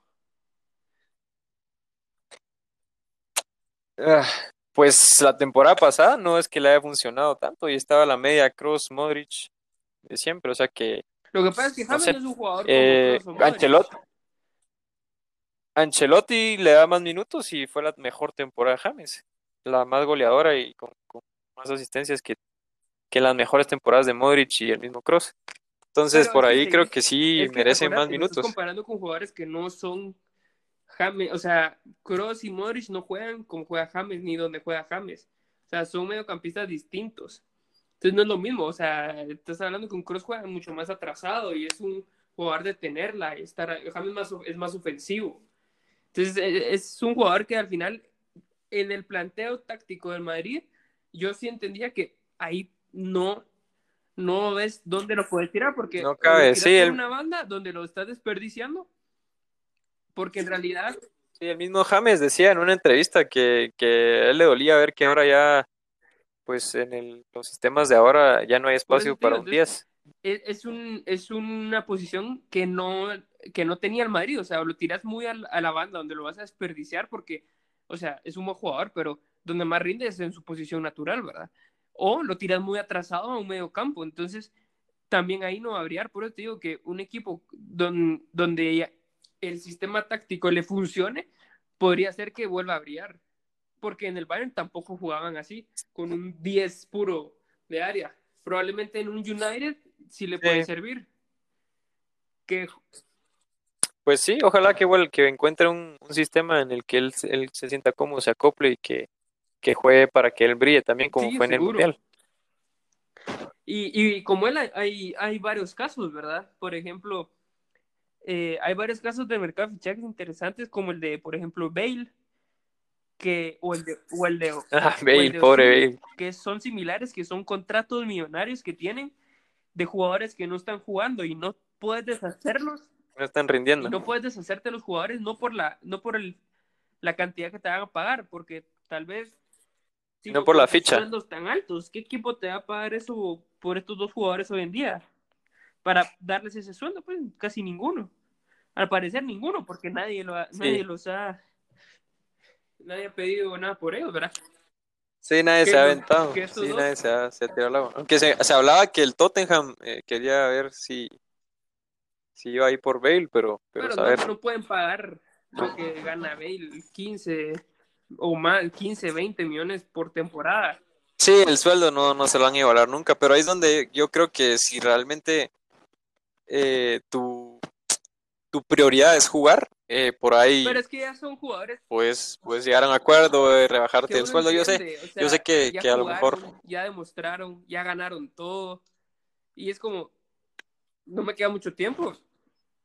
Speaker 2: Ah, pues la temporada pasada no es que le haya funcionado tanto y estaba la media Cross, Modric de siempre, o sea que
Speaker 1: lo que pasa es que James no, es un jugador
Speaker 2: eh, Ancelotti. Ancelotti le da más minutos y fue la mejor temporada de James. La más goleadora y con, más asistencias que, que las mejores temporadas de Modric y el mismo Cross. Entonces, por ahí creo que sí merece más minutos.
Speaker 1: comparando con jugadores que no son James, o sea, Cross y Modric no juegan como juega James ni donde juega James. O sea, son mediocampistas distintos. Entonces no es lo mismo, o sea, estás hablando que un Cross juega mucho más atrasado y es un jugador de tenerla, estar, James más, es más ofensivo. Entonces e, es un jugador que al final, en el planteo táctico del Madrid, yo sí entendía que ahí no, no ves dónde lo puedes tirar, porque
Speaker 2: no cabe, sí,
Speaker 1: una banda donde lo estás desperdiciando, porque en realidad...
Speaker 2: Sí, el mismo James decía en una entrevista que, que a él le dolía ver que ahora ya pues en el, los sistemas de ahora ya no hay espacio para un 10.
Speaker 1: Es, un, es una posición que no, que no tenía el Madrid, o sea, lo tiras muy a, la banda donde lo vas a desperdiciar porque, o sea, es un buen jugador, pero donde más rinde es en su posición natural, ¿verdad? O lo tiras muy atrasado a un medio campo, entonces también ahí no va a brillar, por eso te digo que un equipo don, donde el sistema táctico le funcione, podría ser que vuelva a brillar porque en el Bayern tampoco jugaban así, con un 10 puro de área. Probablemente en un United sí le puede servir. Que...
Speaker 2: Pues sí, ojalá que, bueno, que encuentre un, sistema en el que él, se sienta cómodo, se acople y que, que, juegue para que él brille también como fue en el Mundial.
Speaker 1: Y, y como él hay, hay varios casos, ¿verdad? Por ejemplo, eh, hay varios casos de mercado de fichajes interesantes, como el de, por ejemplo, Bale, que, o el de, o el de,
Speaker 2: ah, pobre
Speaker 1: que son similares, que son contratos millonarios que tienen de jugadores que no están jugando y no puedes deshacerlos.
Speaker 2: No están rindiendo.
Speaker 1: no puedes deshacerte de los jugadores no por la, no por el, la cantidad que te van a pagar, porque tal vez
Speaker 2: no por la ficha.
Speaker 1: Sueldos tan altos, ¿qué equipo te va a pagar eso por estos dos jugadores hoy en día? Para darles ese sueldo, pues casi ninguno. Al parecer ninguno, porque nadie, lo nadie los ha nadie ha pedido nada por ellos, ¿verdad?
Speaker 2: Sí, nadie se ha aventado. Sí, nadie se ha, se ha tirado la Aunque se, se, hablaba que el Tottenham eh, quería ver si, si iba ahí por Bale, pero, pero,
Speaker 1: No, no, pueden pagar lo que gana Bale, 15 o más, 15, 20 millones por temporada.
Speaker 2: Sí, el sueldo no, no se lo van a igualar nunca, pero ahí es donde yo creo que si realmente eh, tu, tu prioridad es jugar, eh, por ahí.
Speaker 1: Pero es que ya son jugadores.
Speaker 2: Pues, pues llegar a un acuerdo de rebajarte el sueldo. yo sé, yo sé que, que a lo mejor.
Speaker 1: Ya demostraron, ya ganaron todo. Y es como, no me queda mucho tiempo.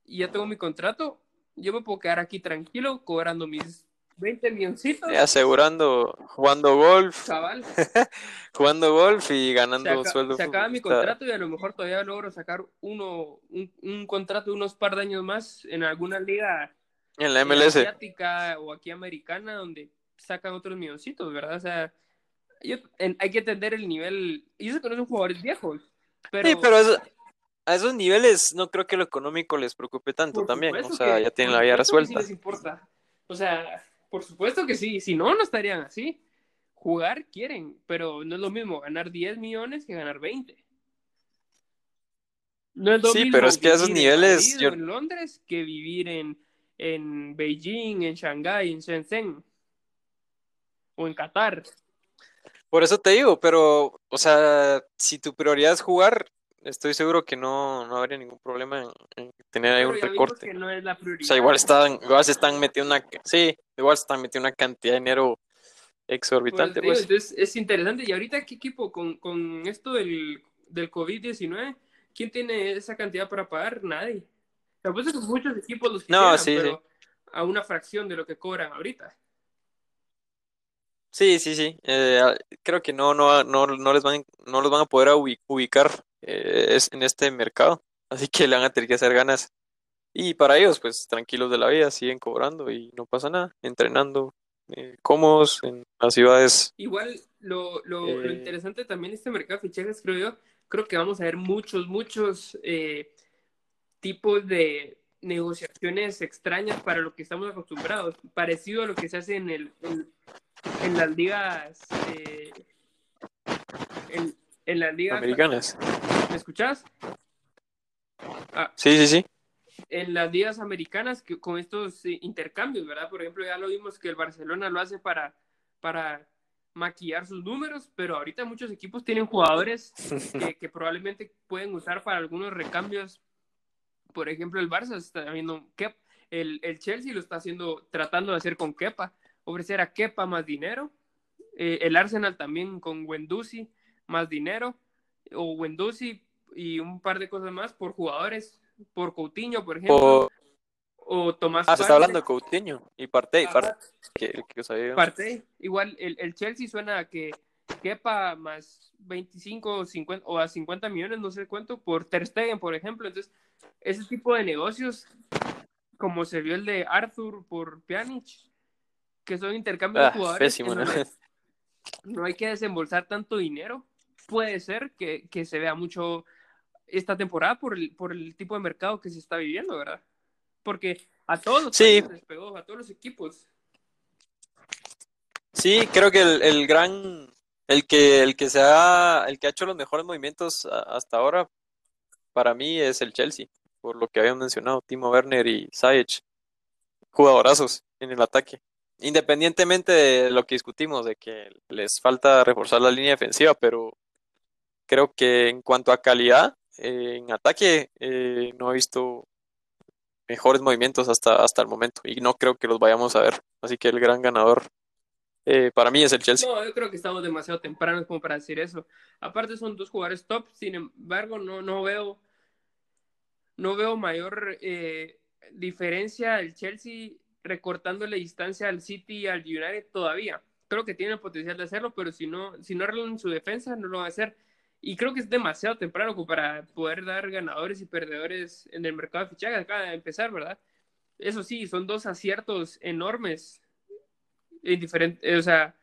Speaker 1: Y ya tengo mi contrato. Yo me puedo quedar aquí tranquilo, cobrando mis 20 milloncitos.
Speaker 2: asegurando, jugando golf. jugando golf y ganando sueldo.
Speaker 1: Se acaba mi contrato y a lo mejor todavía logro sacar uno, un, un contrato de unos par de años más en alguna liga
Speaker 2: en la MLS.
Speaker 1: Asiática o aquí americana, donde sacan otros milloncitos, ¿verdad? O sea, hay que entender el nivel. Y eso que no son jugadores viejos. Pero,
Speaker 2: sí, pero a esos niveles no creo que lo económico les preocupe tanto
Speaker 1: Por
Speaker 2: también. O sea,
Speaker 1: que-
Speaker 2: ya tienen la vida resuelta.
Speaker 1: Sí les importa. O sea, por supuesto que sí. Si no, no estarían así. Jugar quieren, pero no es lo mismo ganar 10 millones que ganar 20. No es lo
Speaker 2: Sí,
Speaker 1: mismo
Speaker 2: pero es que a esos
Speaker 1: en
Speaker 2: niveles, yo-
Speaker 1: en Londres que vivir en, en Beijing, en Shanghái, en Shenzhen o en Qatar.
Speaker 2: Por eso te digo, pero, o sea, si tu prioridad es jugar, estoy seguro que no, no habría ningún problema en, en tener ahí un recorte.
Speaker 1: que no es la prioridad.
Speaker 2: O sea, igual están, igual se están metiendo una, sí, igual se están metiendo una cantidad de dinero exorbitante,
Speaker 1: te digo,
Speaker 2: pues.
Speaker 1: entonces es interesante. Y ahorita, ¿qué equipo con, con esto del, del COVID-19? ¿Quién tiene esa cantidad para pagar? Nadie. Apuesto que muchos equipos los
Speaker 2: No, sí,
Speaker 1: pero a una fracción de lo que cobran ahorita.
Speaker 2: Sí, sí, sí. eh, creo que no, no, no, no les van, no los van a poder ubi- ubicar eh, es- en este mercado. Así que le van a tener que hacer ganas. Y para ellos, pues tranquilos de la vida, siguen cobrando y no pasa nada, entrenando eh, cómodos en las ciudades.
Speaker 1: Igual, lo, lo, lo
Speaker 2: Eh.
Speaker 1: interesante también de este mercado de fichajes, creo yo, creo que vamos a ver muchos, muchos eh, tipos de negociaciones extrañas para lo que estamos acostumbrados, parecido a lo que se hace en, el, en, en las ligas, eh, en, en las ligas,
Speaker 2: Americanas.
Speaker 1: ¿me escuchás? Ah,
Speaker 2: Sí, sí, sí.
Speaker 1: en las ligas americanas que, con estos eh, intercambios, ¿verdad? Por ejemplo, ya lo vimos que el Barcelona lo hace para, para maquillar sus números, pero ahorita muchos equipos tienen jugadores que, que probablemente pueden usar para algunos recambios. Por ejemplo, el Barça está viendo Kep, el, el Chelsea lo está haciendo, tratando de hacer con Kepa, ofrecer a Kepa más dinero. Eh, el Arsenal también con Wendusi más dinero, o Wendusi y un par de cosas más por jugadores, por Coutinho, por ejemplo,
Speaker 2: O-
Speaker 1: o Tomás
Speaker 2: ah, se está
Speaker 1: Partey.
Speaker 2: hablando de Coutinho y Partey. Partey, que, que.
Speaker 1: Partey. Igual el, el Chelsea suena a que quepa más 25 o 50, o a 50 millones, no sé cuánto, por Ter Stegen, por ejemplo. Entonces, ese tipo de negocios, como se vio el de Arthur por Pjanic, que son intercambios
Speaker 2: Ah,
Speaker 1: de jugadores
Speaker 2: pésimo, ¿no?
Speaker 1: no hay que desembolsar tanto dinero. Puede ser que, que se vea mucho esta temporada por el, por el tipo de mercado que se está viviendo, ¿verdad? Porque a todos los
Speaker 2: Sí.
Speaker 1: les pegó, a todos los equipos.
Speaker 2: Sí, creo que el, el gran, el que, el que se ha, el que ha hecho los mejores movimientos hasta ahora, para mí es el Chelsea, por lo que habían mencionado, Timo Werner y Ziyech, jugadorazos en el ataque. Independientemente de lo que discutimos, de que les falta reforzar la línea defensiva, pero creo que en cuanto a calidad, eh, en ataque, eh, no he visto mejores movimientos hasta, hasta el momento, y no creo que los vayamos a ver. Así que el gran ganador eh, para mí es el Chelsea.
Speaker 1: No, yo creo que estamos demasiado tempranos como para decir eso. Aparte son dos jugadores top, sin embargo, no, no veo no veo mayor eh, diferencia el Chelsea recortándole distancia al City y al United todavía. Creo que tiene el potencial de hacerlo, pero si no, si no arreglan su defensa, no lo van a hacer. Y creo que es demasiado temprano para poder dar ganadores y perdedores en el mercado de fichajes. Acaba de empezar, ¿verdad? Eso sí, son dos aciertos enormes en diferente, o sea,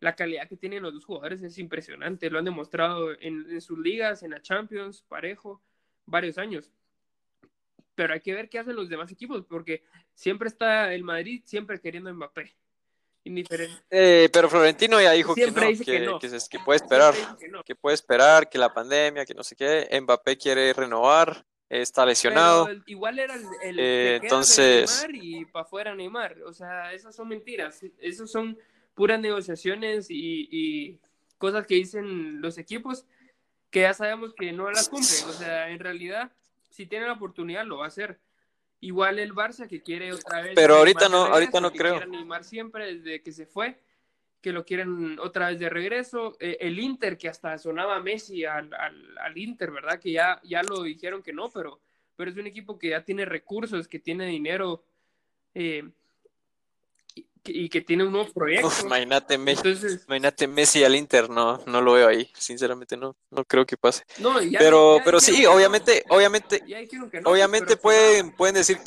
Speaker 1: la calidad que tienen los dos jugadores es impresionante, lo han demostrado en, en, sus ligas, en la Champions, parejo, varios años. Pero hay que ver qué hacen los demás equipos, porque siempre está el Madrid siempre queriendo Mbappé. Indiferente.
Speaker 2: Eh, pero Florentino ya dijo
Speaker 1: Siempre
Speaker 2: que, no,
Speaker 1: dice
Speaker 2: que,
Speaker 1: que no.
Speaker 2: que puede esperar,
Speaker 1: que no.
Speaker 2: que puede esperar, que la pandemia, que no sé qué. Mbappé quiere renovar, está lesionado.
Speaker 1: Pero igual era el, el
Speaker 2: Eh, entonces-
Speaker 1: Neymar y para afuera Neymar. O sea, esas son mentiras. Esas son puras negociaciones y, y cosas que dicen los equipos que ya sabemos que no las cumplen. O sea, en realidad, si tiene la oportunidad, lo va a hacer. Igual el Barça que quiere otra vez.
Speaker 2: Pero ahorita no- ahorita
Speaker 1: regreso,
Speaker 2: no
Speaker 1: que
Speaker 2: creo.
Speaker 1: quiere a Neymar siempre desde que se fue, que lo quieren otra vez de regreso. Eh, el Inter, que hasta sonaba Messi al, al, al Inter, ¿verdad? Que ya, ya lo dijeron que no, pero, pero es un equipo que ya tiene recursos, que tiene dinero eh, y, que- tiene un nuevo proyecto.
Speaker 2: Uf, imagínate, Me-
Speaker 1: Entonces,
Speaker 2: imagínate Messi al Inter, no, no lo veo ahí, sinceramente no, no creo que pase.
Speaker 1: no, ya-
Speaker 2: Pero,
Speaker 1: ya
Speaker 2: pero sí,
Speaker 1: no.
Speaker 2: obviamente, obviamente,
Speaker 1: no,
Speaker 2: obviamente
Speaker 1: pero
Speaker 2: pueden, pueden decir,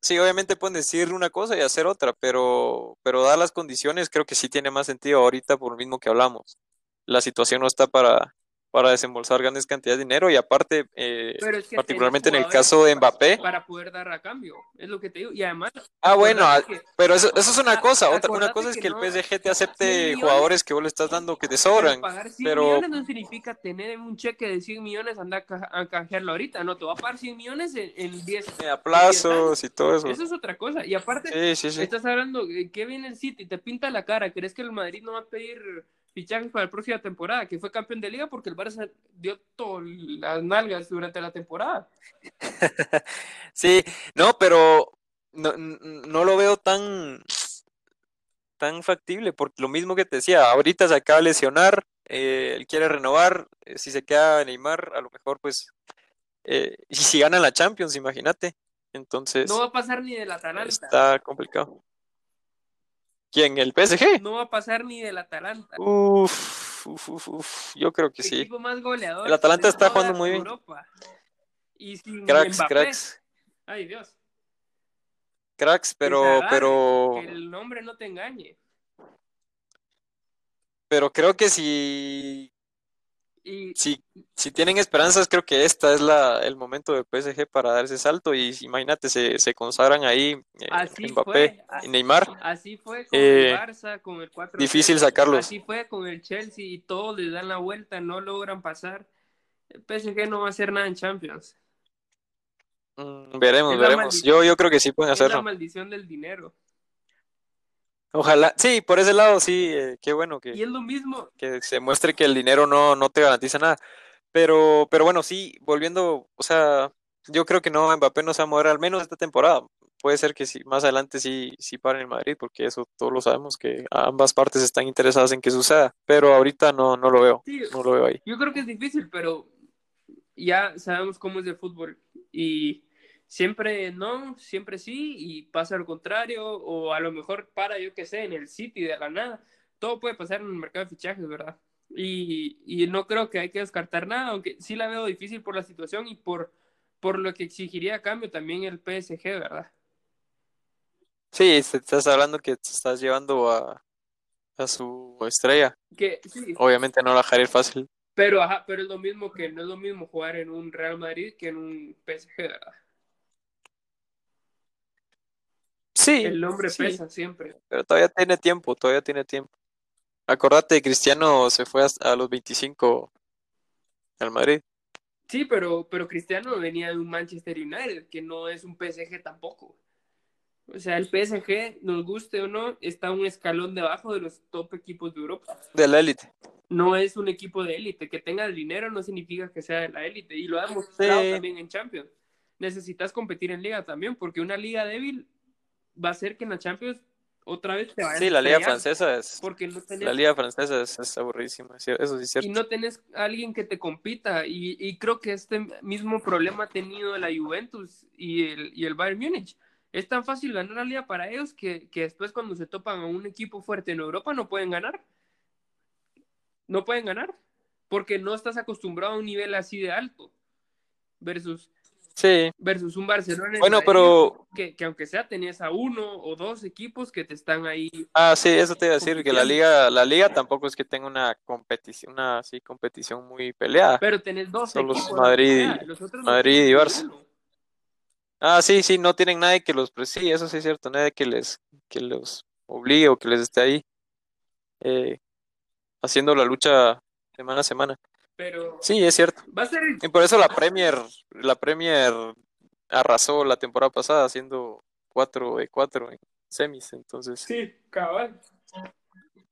Speaker 2: sí, obviamente pueden decir una cosa y hacer otra, pero, pero dadas las condiciones, creo que sí tiene más sentido ahorita por lo mismo que hablamos. La situación no está para, para desembolsar grandes cantidades de dinero y aparte, eh,
Speaker 1: Pero es que
Speaker 2: particularmente en el caso de Mbappé.
Speaker 1: Para poder dar a cambio, es lo que te digo. Y además.
Speaker 2: Ah, bueno, ah,
Speaker 1: que-
Speaker 2: pero eso, eso es una cosa. Otra, una cosa es
Speaker 1: que
Speaker 2: que el PSG te acepte
Speaker 1: 100 millones-
Speaker 2: jugadores que vos le estás dando que te
Speaker 1: pero
Speaker 2: sobran.
Speaker 1: pagar 100
Speaker 2: pero-
Speaker 1: millones no significa tener un cheque de 100 millones, andar a ca- a canjearlo ahorita. No, te va a pagar 100 millones en, en 10.
Speaker 2: eh, a plazos y todo eso.
Speaker 1: Eso es otra cosa. Y aparte,
Speaker 2: Sí, sí, sí.
Speaker 1: estás hablando que viene el City, te pinta la cara. ¿Crees que el Madrid no va a pedir fichajes para la próxima temporada? Que fue campeón de liga porque el Barça dio todas las nalgas durante la temporada.
Speaker 2: Sí, no, pero no, no lo veo tan, tan factible, porque lo mismo que te decía, ahorita se acaba de lesionar, eh, él quiere renovar, eh, si se queda Neymar, a lo mejor pues, eh, y si ganan la Champions, imagínate, entonces
Speaker 1: No va a pasar ni del Atalanta.
Speaker 2: está complicado. ¿Quién? ¿El PSG?
Speaker 1: No va a pasar ni del Atalanta.
Speaker 2: Uf, uf, uf, uf, yo creo que
Speaker 1: el
Speaker 2: sí.
Speaker 1: equipo más goleador.
Speaker 2: El Atalanta está jugando muy bien.
Speaker 1: Europa. Y sin
Speaker 2: Cracks,
Speaker 1: Mbappé.
Speaker 2: cracks,
Speaker 1: Ay, Dios.
Speaker 2: cracks, pero, pero,
Speaker 1: Que el nombre no te engañe.
Speaker 2: pero creo que si
Speaker 1: Y
Speaker 2: si, si tienen esperanzas, creo que esta es la, el momento del PSG para dar ese salto y imagínate, se, se consagran ahí eh,
Speaker 1: Así
Speaker 2: Mbappé
Speaker 1: fue,
Speaker 2: y Neymar.
Speaker 1: así fue con
Speaker 2: Eh,
Speaker 1: el Barça, con el 4
Speaker 2: difícil sacarlos.
Speaker 1: Así fue con el Chelsea y todos les dan la vuelta, no logran pasar. El PSG no va a hacer nada en Champions.
Speaker 2: Mm, veremos, veremos. Yo, yo creo que sí pueden
Speaker 1: Es la
Speaker 2: hacerlo.
Speaker 1: maldición del dinero.
Speaker 2: Ojalá, sí, por ese lado sí, eh, qué bueno
Speaker 1: Y
Speaker 2: que,
Speaker 1: es lo mismo.
Speaker 2: que se muestre que el dinero no, no te garantiza nada. Pero, pero bueno, sí, volviendo, o sea, yo creo que no, Mbappé no se va a mover al menos esta temporada. Puede ser que sí, más adelante sí, sí paren el Madrid, porque eso todos lo sabemos, que ambas partes están interesadas en que suceda. Pero ahorita no, no lo veo,
Speaker 1: Sí,
Speaker 2: no lo veo ahí.
Speaker 1: Yo creo que es difícil, pero ya sabemos cómo es el fútbol. Y siempre no, siempre sí, y pasa lo contrario, o a lo mejor para, yo que sé, en el City de la nada. Todo puede pasar en el mercado de fichajes, ¿verdad? Y, y no creo que hay que descartar nada, aunque sí la veo difícil por la situación y por, por lo que exigiría a cambio también el PSG, ¿verdad?
Speaker 2: Sí, estás hablando que te estás llevando a, a su estrella.
Speaker 1: Que sí,
Speaker 2: Obviamente no la dejaré fácil.
Speaker 1: pero, ajá, pero es lo mismo que no es lo mismo jugar en un Real Madrid que en un PSG, ¿verdad?
Speaker 2: Sí,
Speaker 1: El nombre
Speaker 2: sí,
Speaker 1: pesa siempre.
Speaker 2: pero todavía tiene tiempo, todavía tiene tiempo. Acordate, Cristiano se fue hasta- a los 25 al Madrid.
Speaker 1: Sí, pero, pero Cristiano venía de un Manchester United, que no es un PSG tampoco. O sea, el PSG, nos guste o no, está un escalón debajo de los top equipos de Europa.
Speaker 2: De la élite.
Speaker 1: No es un equipo de élite. Que tenga el dinero no significa que sea de la élite. Y lo ha demostrado
Speaker 2: Sí.
Speaker 1: también en Champions. Necesitas competir en liga también, porque una liga débil va a hacer que en la Champions otra vez te vayas
Speaker 2: Sí,
Speaker 1: a
Speaker 2: la liga francesa es,
Speaker 1: Porque no tenés
Speaker 2: la liga francesa es, es cier- eso sí es
Speaker 1: y
Speaker 2: cierto.
Speaker 1: no tenés alguien que te compita. Y, y creo que este mismo problema ha tenido la Juventus y el, y el Bayern Múnich. Es tan fácil ganar la liga para ellos que, que después cuando se topan a un equipo fuerte en Europa no pueden ganar. No pueden ganar porque no estás acostumbrado a un nivel así de alto versus,
Speaker 2: Sí,
Speaker 1: versus un Barcelona. en
Speaker 2: bueno, pero,
Speaker 1: Que, que aunque sea tenías a uno o dos equipos que te están ahí.
Speaker 2: ah, sí, eso te iba a decir, que la liga, la liga tampoco es que tenga una competición, una así, competición muy peleada.
Speaker 1: Pero tenés dos
Speaker 2: Solo
Speaker 1: equipos.
Speaker 2: Madrid y-
Speaker 1: los otros
Speaker 2: Madrid y Barça. Ah, sí, sí, no tienen nadie que los, sí, eso sí es cierto, nadie que les, que los obligue o que les esté ahí eh, haciendo la lucha semana a semana.
Speaker 1: Pero
Speaker 2: Sí, es cierto.
Speaker 1: va a ser
Speaker 2: Y por eso la Premier, la Premier arrasó la temporada pasada haciendo 4 de 4 en semis. Entonces,
Speaker 1: Sí, cabal.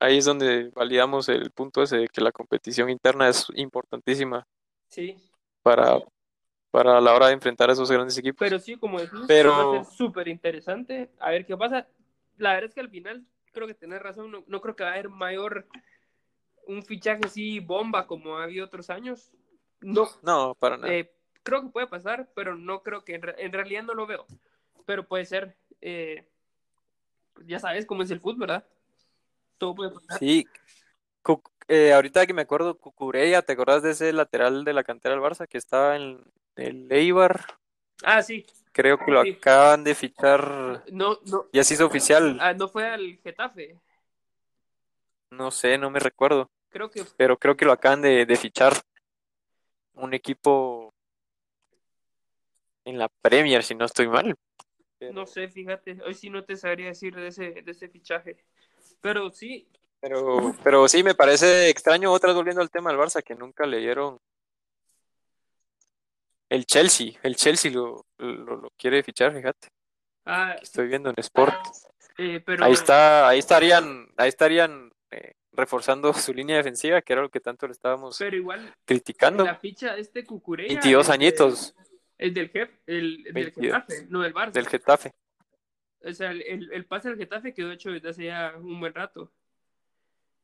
Speaker 2: ahí es donde validamos el punto ese de que la competición interna es importantísima
Speaker 1: Sí.
Speaker 2: para, para la hora de enfrentar a esos grandes equipos.
Speaker 1: Pero sí, como decís,
Speaker 2: Pero-
Speaker 1: va a ser súper interesante. A ver qué pasa. La verdad es que al final creo que tenés razón. No, no creo que va a haber mayor un fichaje así bomba como ha habido otros años. No,
Speaker 2: No, para nada.
Speaker 1: eh, creo que puede pasar, pero no creo que en, re- en realidad no lo veo. Pero puede ser. eh, ya sabes cómo es el fútbol, ¿verdad? Todo puede pasar.
Speaker 2: Sí, Cu- eh, ahorita que me acuerdo, Cucurella, ¿te acordás de ese lateral de la cantera del Barça que estaba en el Eibar?
Speaker 1: Ah, sí.
Speaker 2: Creo que lo
Speaker 1: Sí.
Speaker 2: acaban de fichar,
Speaker 1: No, no,
Speaker 2: ya se hizo oficial,
Speaker 1: ah, no fue al Getafe.
Speaker 2: no sé, no me recuerdo,
Speaker 1: Creo que
Speaker 2: pero creo que lo acaban de, de fichar. un equipo en la Premier, si no estoy mal.
Speaker 1: No sé, fíjate, hoy sí no te sabría decir de ese, de ese fichaje. Pero sí.
Speaker 2: Pero, pero sí, me parece extraño, otra vez volviendo al tema del Barça, que nunca leyeron el Chelsea. El Chelsea lo, lo, lo quiere fichar, fíjate.
Speaker 1: Ah,
Speaker 2: Estoy viendo en Sport.
Speaker 1: eh, pero
Speaker 2: Ahí está, ahí estarían, ahí estarían eh, reforzando su línea defensiva, que era lo que tanto le estábamos
Speaker 1: pero igual
Speaker 2: criticando.
Speaker 1: la ficha este Cucurella
Speaker 2: 22
Speaker 1: es de-
Speaker 2: añitos
Speaker 1: Es del Getafe, el, del
Speaker 2: 22.
Speaker 1: Getafe, no del Barça.
Speaker 2: del Getafe.
Speaker 1: O sea, el, el, el pase del Getafe quedó hecho desde hace ya un buen rato.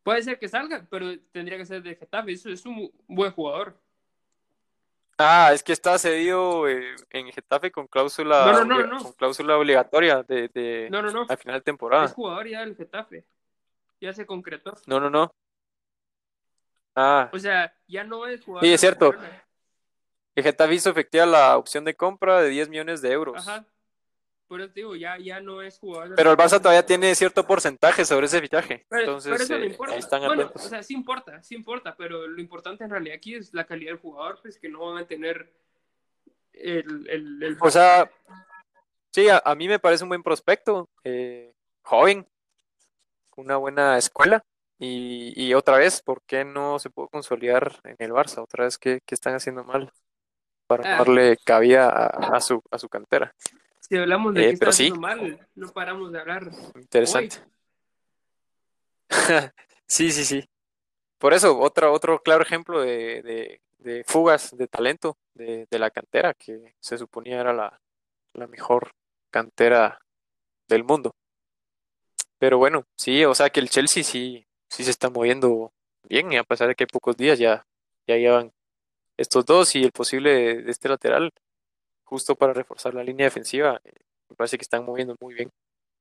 Speaker 1: Puede ser que salga, pero tendría que ser del Getafe. Eso es un buen jugador.
Speaker 2: Ah, es que está cedido eh, en Getafe con cláusula,
Speaker 1: No, no, no,
Speaker 2: con cláusula obligatoria de, de
Speaker 1: No, no, no.
Speaker 2: al final de
Speaker 1: Es
Speaker 2: temporada.
Speaker 1: jugador ya del Getafe. Ya se concretó.
Speaker 2: No, no, no. Ah,
Speaker 1: O sea, ya no es jugador.
Speaker 2: Sí, es cierto.
Speaker 1: Barcelona.
Speaker 2: el Getafe hizo efectiva la opción de compra de 10 millones de euros.
Speaker 1: Ajá. Por eso te digo, ya, ya no es jugador.
Speaker 2: Pero el Barça todavía tiene cierto porcentaje sobre ese fichaje.
Speaker 1: Pero,
Speaker 2: Entonces,
Speaker 1: pero eso no
Speaker 2: eh,
Speaker 1: importa.
Speaker 2: ahí están
Speaker 1: bueno,
Speaker 2: atentos.
Speaker 1: o sea, sí importa, sí importa, pero lo importante en realidad aquí es la calidad del jugador, pues que no van a tener el... el, el-
Speaker 2: O sea, sí, a, a mí me parece un buen prospecto, eh, joven, una buena escuela. Y, y otra vez, ¿por qué no se pudo consolidar en el Barça? Otra vez, ¿qué, qué están haciendo mal para
Speaker 1: Ah.
Speaker 2: darle cabida a, a su, a su cantera?
Speaker 1: si hablamos de
Speaker 2: Eh,
Speaker 1: que
Speaker 2: pero sí.
Speaker 1: haciendo mal, no paramos de hablar.
Speaker 2: Interesante. Sí, sí, sí. Por eso, otro, otro claro ejemplo de, de, de fugas de talento de, de la cantera, que se suponía era la, la mejor cantera del mundo. Pero bueno, sí, o sea que el Chelsea sí, sí se está moviendo bien, y a pesar de que hay pocos días ya, ya llevan estos dos y el posible de, este lateral, justo para reforzar la línea defensiva, eh, me parece que están moviendo muy bien.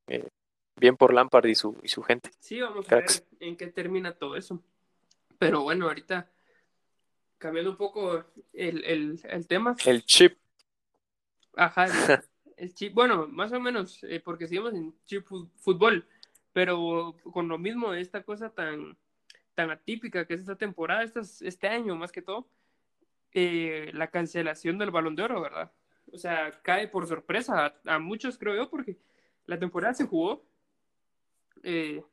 Speaker 2: Eh, bien por Lampard y su, y su gente.
Speaker 1: Sí, vamos a ver en qué termina todo eso. Pero bueno, ahorita cambiando un poco el, el, el tema.
Speaker 2: El chip.
Speaker 1: Ajá, el, el chip, bueno, más o menos, eh, porque seguimos en chip fútbol, pero con lo mismo de esta cosa tan, tan atípica que es esta temporada, estas- este año más que todo, eh, la cancelación del Balón de Oro, ¿verdad? O sea, cae por sorpresa a, a muchos, creo yo, porque la temporada se jugó eh,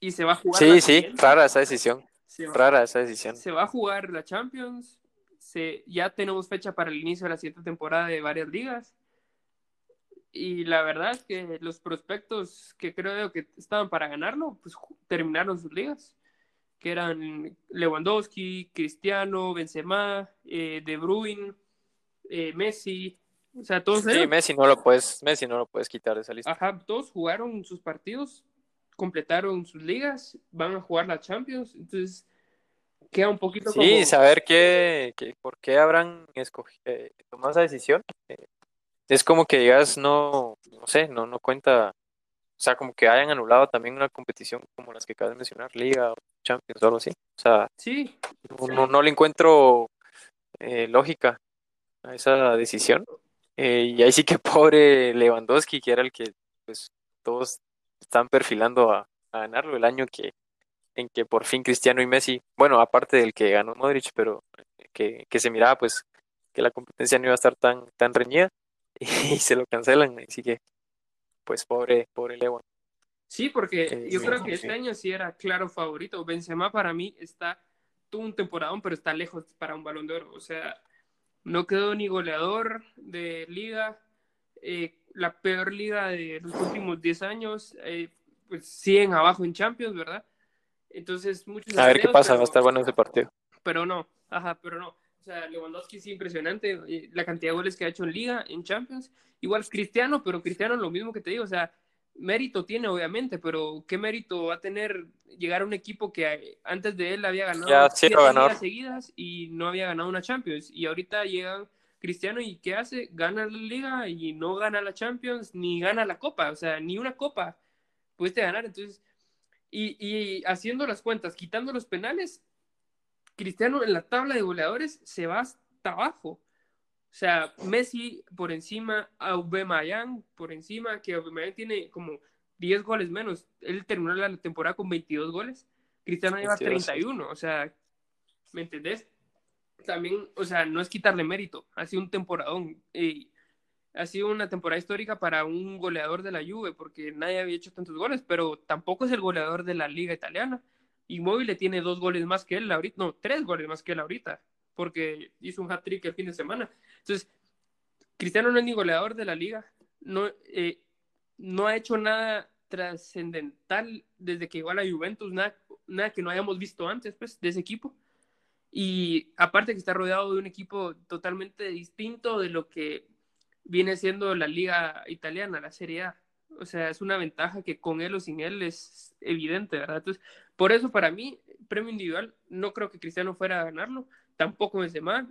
Speaker 1: y se va a jugar.
Speaker 2: Sí, sí, rara esa decisión.
Speaker 1: Va-
Speaker 2: Rara esa decisión.
Speaker 1: se va a jugar la Champions. Se, ya tenemos fecha para el inicio de la siguiente temporada de varias ligas. Y la verdad es que los prospectos que creo que estaban para ganarlo, pues terminaron sus ligas. Que eran Lewandowski, Cristiano, Benzema, eh, De Bruyne, eh, Messi. O sea, todos
Speaker 2: Sí, Messi no lo puedes, Messi no lo puedes quitar de esa lista.
Speaker 1: ajá, todos jugaron sus partidos, completaron sus ligas, van a jugar la Champions. Entonces, queda un poquito
Speaker 2: Sí,
Speaker 1: como...
Speaker 2: saber qué, qué- por qué habrán escogido, tomado esa decisión. Es como que digas, no, no sé, no, no cuenta, o sea, como que hayan anulado también una competición como las que acabas de mencionar, Liga o Champions o algo así. O sea,
Speaker 1: Sí,
Speaker 2: no, no, no le encuentro eh, lógica a esa decisión. Eh, y ahí sí que pobre Lewandowski, que era el que pues todos están perfilando a, a ganarlo el año que en que por fin Cristiano y Messi, bueno, aparte del que ganó Modric, pero que, que se miraba pues que la competencia no iba a estar tan, tan reñida y, se lo cancelan, así que pues pobre, pobre Lewan.
Speaker 1: Sí, porque
Speaker 2: Eh,
Speaker 1: yo
Speaker 2: sí,
Speaker 1: creo que
Speaker 2: sí.
Speaker 1: este año sí era claro favorito. Benzema para mí está, tuvo un temporadón, pero está lejos para un balón de oro. O sea, no quedó ni goleador de liga. eh, la peor liga de los últimos 10 años. eh, pues siguen abajo en Champions, ¿verdad? Entonces, muchos
Speaker 2: A ver qué pasa, va a
Speaker 1: pero-
Speaker 2: estar bueno ese partido.
Speaker 1: pero no, ajá, pero no. O sea, Lewandowski es impresionante, la cantidad de goles que ha hecho en Liga, en Champions. Igual Cristiano, pero Cristiano lo mismo que te digo, o sea, mérito tiene obviamente, pero ¿qué mérito va a tener llegar a un equipo que antes de él había ganado
Speaker 2: Ya,
Speaker 1: siete ligas seguidas y no había ganado una Champions? Y ahorita llega Cristiano y ¿qué hace? Gana la Liga y no gana la Champions, ni gana la Copa, o sea, ni una Copa pudiste ganar, entonces... Y, y haciendo las cuentas, quitando los penales, Cristiano en la tabla de goleadores se va hasta abajo. O sea, Messi por encima, Aubameyang por encima, que Aubameyang tiene como 10 goles menos. Él terminó la temporada con 22 goles. Cristiano lleva
Speaker 2: 22, sí.
Speaker 1: 31, o sea, ¿me entendés? también, o sea, no es quitarle mérito, ha sido un temporadón. Ha sido una temporada histórica para un goleador de la Juve, porque nadie había hecho tantos goles, pero tampoco es el goleador de la liga italiana. Inmóvil tiene dos goles más que él ahorita, no, tres goles más que él ahorita, porque hizo un hat-trick el fin de semana. Entonces, Cristiano no es ni goleador de la liga, no, eh, no ha hecho nada trascendental desde que llegó a la Juventus, nada, nada que no hayamos visto antes, pues, de ese equipo. Y aparte que está rodeado de un equipo totalmente distinto de lo que viene siendo la liga italiana, la Serie A. O sea, es una ventaja que con él o sin él es evidente, ¿verdad? Entonces, por eso para mí, premio individual, no creo que Cristiano fuera a ganarlo, tampoco Benzema.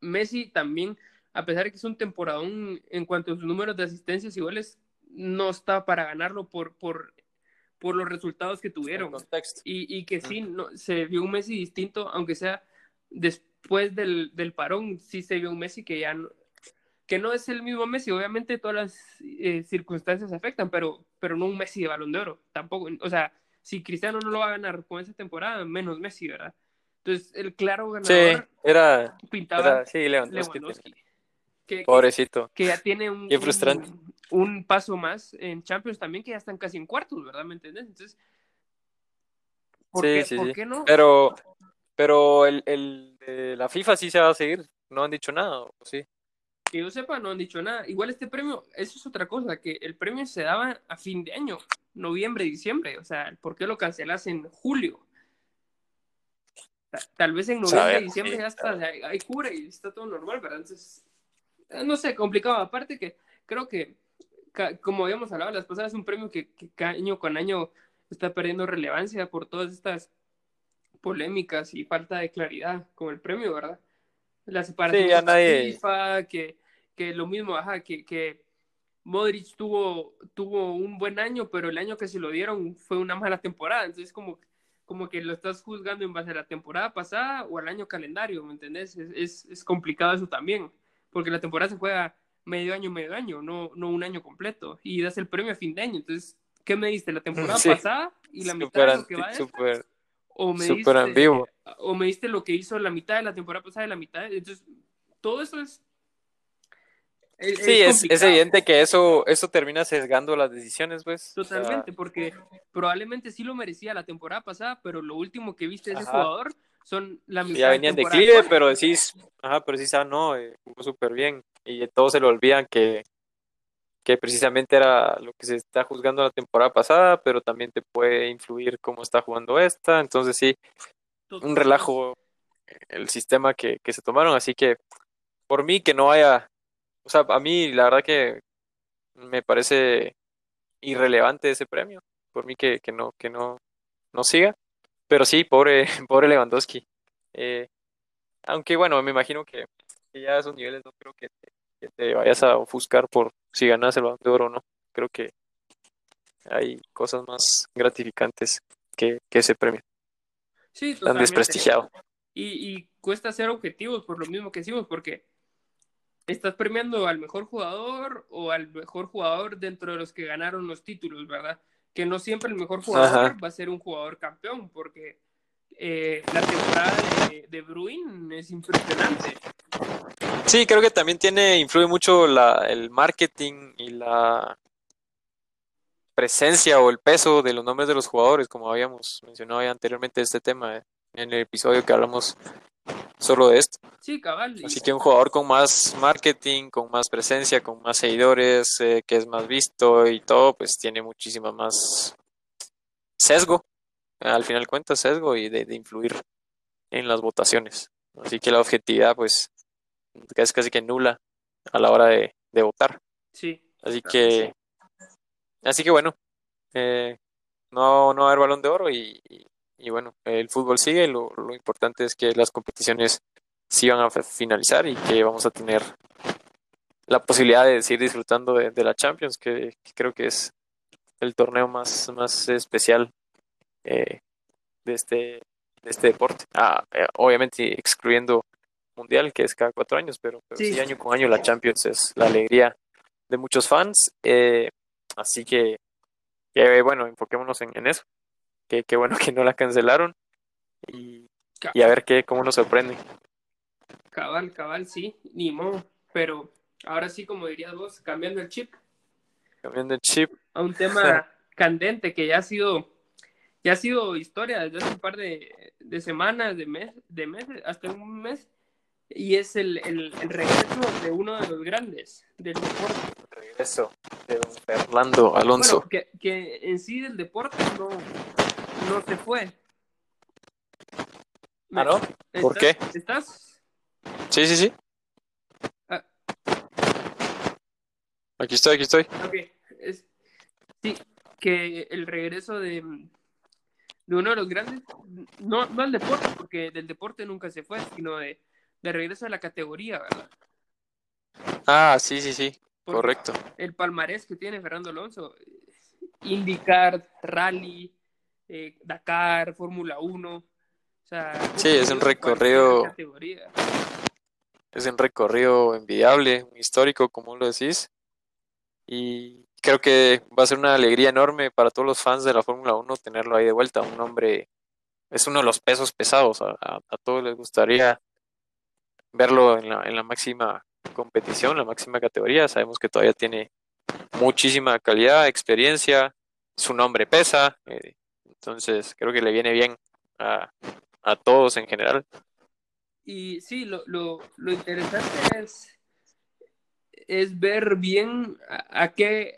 Speaker 1: Messi también, a pesar de que es un temporadón en cuanto a sus números de asistencias y goles, no está para ganarlo por, por, por los resultados que tuvieron. Y, y, que sí, no, se vio un Messi distinto, aunque sea después del, del parón, sí se vio un Messi que ya no, que no es el mismo Messi, obviamente todas las eh, circunstancias afectan, pero, pero no un Messi de balón de oro, tampoco, o sea, si Cristiano no lo va a ganar con esa temporada, menos Messi, ¿verdad? Entonces, el claro ganador
Speaker 2: sí, era,
Speaker 1: pintaba
Speaker 2: sí, Lewandowski.
Speaker 1: Que,
Speaker 2: Pobrecito.
Speaker 1: Que, ya tiene un,
Speaker 2: frustrante.
Speaker 1: Un, paso más en Champions también, que ya están casi en cuartos, ¿verdad? ¿Me entiendes? Entonces,
Speaker 2: ¿por, qué, ¿por qué no? Pero, pero el, el de la FIFA sí se va a seguir, no han dicho nada, sí?
Speaker 1: Que yo sepa, no han dicho nada. Igual este premio, eso es otra cosa, que el premio se daba a fin de año, noviembre, diciembre. O sea, ¿por qué lo cancelas en julio? Tal vez en noviembre, diciembre ya está, hay cura y está todo normal, ¿verdad? Entonces, eh, no sé, complicado. Aparte que creo que, como habíamos hablado las pasadas, es un premio que, año con año está perdiendo relevancia por todas estas polémicas y falta de claridad con el premio, ¿verdad? La separación de FIFA, que que lo mismo, ajá, que, que Modric tuvo, tuvo un buen año, pero el año que se lo dieron fue una mala temporada. Entonces, como, como que lo estás juzgando en base a la temporada pasada o al año calendario, ¿me entendés? Es, es, complicado eso también, porque la temporada se juega medio año, medio año, no, no un año completo, y das el premio a fin de año. Entonces, ¿qué me diste? ¿La temporada pasada y la mitad de lo que va a
Speaker 2: super,
Speaker 1: o me
Speaker 2: super en vivo.
Speaker 1: O me diste lo que hizo la mitad de la temporada pasada y la mitad. Entonces, todo eso es
Speaker 2: sí, es, es, evidente que eso, eso termina sesgando las decisiones, pues.
Speaker 1: Totalmente, porque probablemente sí lo merecía la temporada pasada, pero lo último que viste de ese jugador son la mitad
Speaker 2: Ya venían de declive, pero decís, ajá, pero decís, ah, no, eh, jugó súper bien. Y todos se lo olvidan que, que precisamente era lo que se está juzgando la temporada pasada, pero también te puede influir cómo está jugando esta. Entonces, sí, un relajo el sistema que, que se tomaron. Así que, por mí, que no haya o sea, a mí la verdad que me parece irrelevante ese premio. Por mí que, que no, que no, no siga. Pero sí, pobre, pobre Lewandowski. Eh, aunque bueno, me imagino que, ya a esos niveles no creo que te, vayas a ofuscar por si ganas el balón de oro o no. Creo que hay cosas más gratificantes que, que ese premio.
Speaker 1: Sí,
Speaker 2: Tan desprestigiado.
Speaker 1: Y, y cuesta ser objetivos por lo mismo que decimos, porque estás premiando al mejor jugador o al mejor jugador dentro de los que ganaron los títulos, ¿verdad? Que no siempre el mejor jugador va a ser un jugador campeón, porque eh, la temporada de, de Bruin es impresionante.
Speaker 2: Sí, creo que también tiene, influye mucho la, el marketing y la presencia o el peso de los nombres de los jugadores, como habíamos mencionado ya anteriormente este tema eh, en el episodio que hablamos solo de esto.
Speaker 1: Sí, cabal.
Speaker 2: Así que un jugador con más marketing, con más presencia, con más seguidores, eh, que es más visto y todo, pues tiene muchísima más sesgo, al final cuenta sesgo y de, influir en las votaciones. Así que la objetividad, pues, es casi que nula a la hora de, votar.
Speaker 1: Sí.
Speaker 2: Así que, así que bueno, eh, no, no va a haber balón de oro y, y bueno, el fútbol sigue, lo, lo importante es que las competiciones sigan a finalizar y que vamos a tener la posibilidad de seguir disfrutando de, la Champions, que, creo que es el torneo más, más especial eh, de, este, de este deporte. Ah, eh, obviamente excluyendo Mundial, que es cada cuatro años, pero, sí. año con año la Champions es la alegría de muchos fans. Eh, así que, bueno, enfoquémonos en, en eso qué, bueno que no la cancelaron y, a ver qué, cómo nos sorprende.
Speaker 1: Cabal, cabal, sí, ni modo. Pero ahora sí, como dirías vos, cambiando el chip.
Speaker 2: Cambiando el chip.
Speaker 1: A un tema candente que ya ha sido, ya ha sido historia desde hace un par de, de semanas, de, mes, de meses, hasta un mes. Y es el, el, el, regreso de uno de los grandes del deporte.
Speaker 2: El regreso de don Fernando Alonso.
Speaker 1: Bueno, que, que en sí del deporte no, no se fue.
Speaker 2: ¿Ah, no? ¿Por qué?
Speaker 1: ¿Estás?
Speaker 2: Sí, sí, sí.
Speaker 1: Ah.
Speaker 2: Aquí estoy, aquí estoy.
Speaker 1: Ok. Es, sí, que el regreso de, de uno de los grandes, no, no al deporte, porque del deporte nunca se fue, sino de, de regreso a la categoría, ¿verdad?
Speaker 2: Ah, sí, sí, sí.
Speaker 1: Porque
Speaker 2: Correcto.
Speaker 1: El palmarés que tiene Fernando Alonso, IndyCar, Rally, eh, Dakar, Fórmula 1. O sea,
Speaker 2: Sí, es un recorrido-. Es un recorrido envidiable, histórico, como lo decís. Y creo que va a ser una alegría enorme para todos los fans de la Fórmula 1 tenerlo ahí de vuelta. Un hombre, es uno de los pesos pesados. A, a- a todos les gustaría verlo en la, en la máxima competición, la máxima categoría. Sabemos que todavía tiene muchísima calidad, experiencia, su nombre pesa. eh, entonces creo que le viene bien a, a todos en general.
Speaker 1: Y sí, lo, lo, lo interesante es, es ver bien a, a qué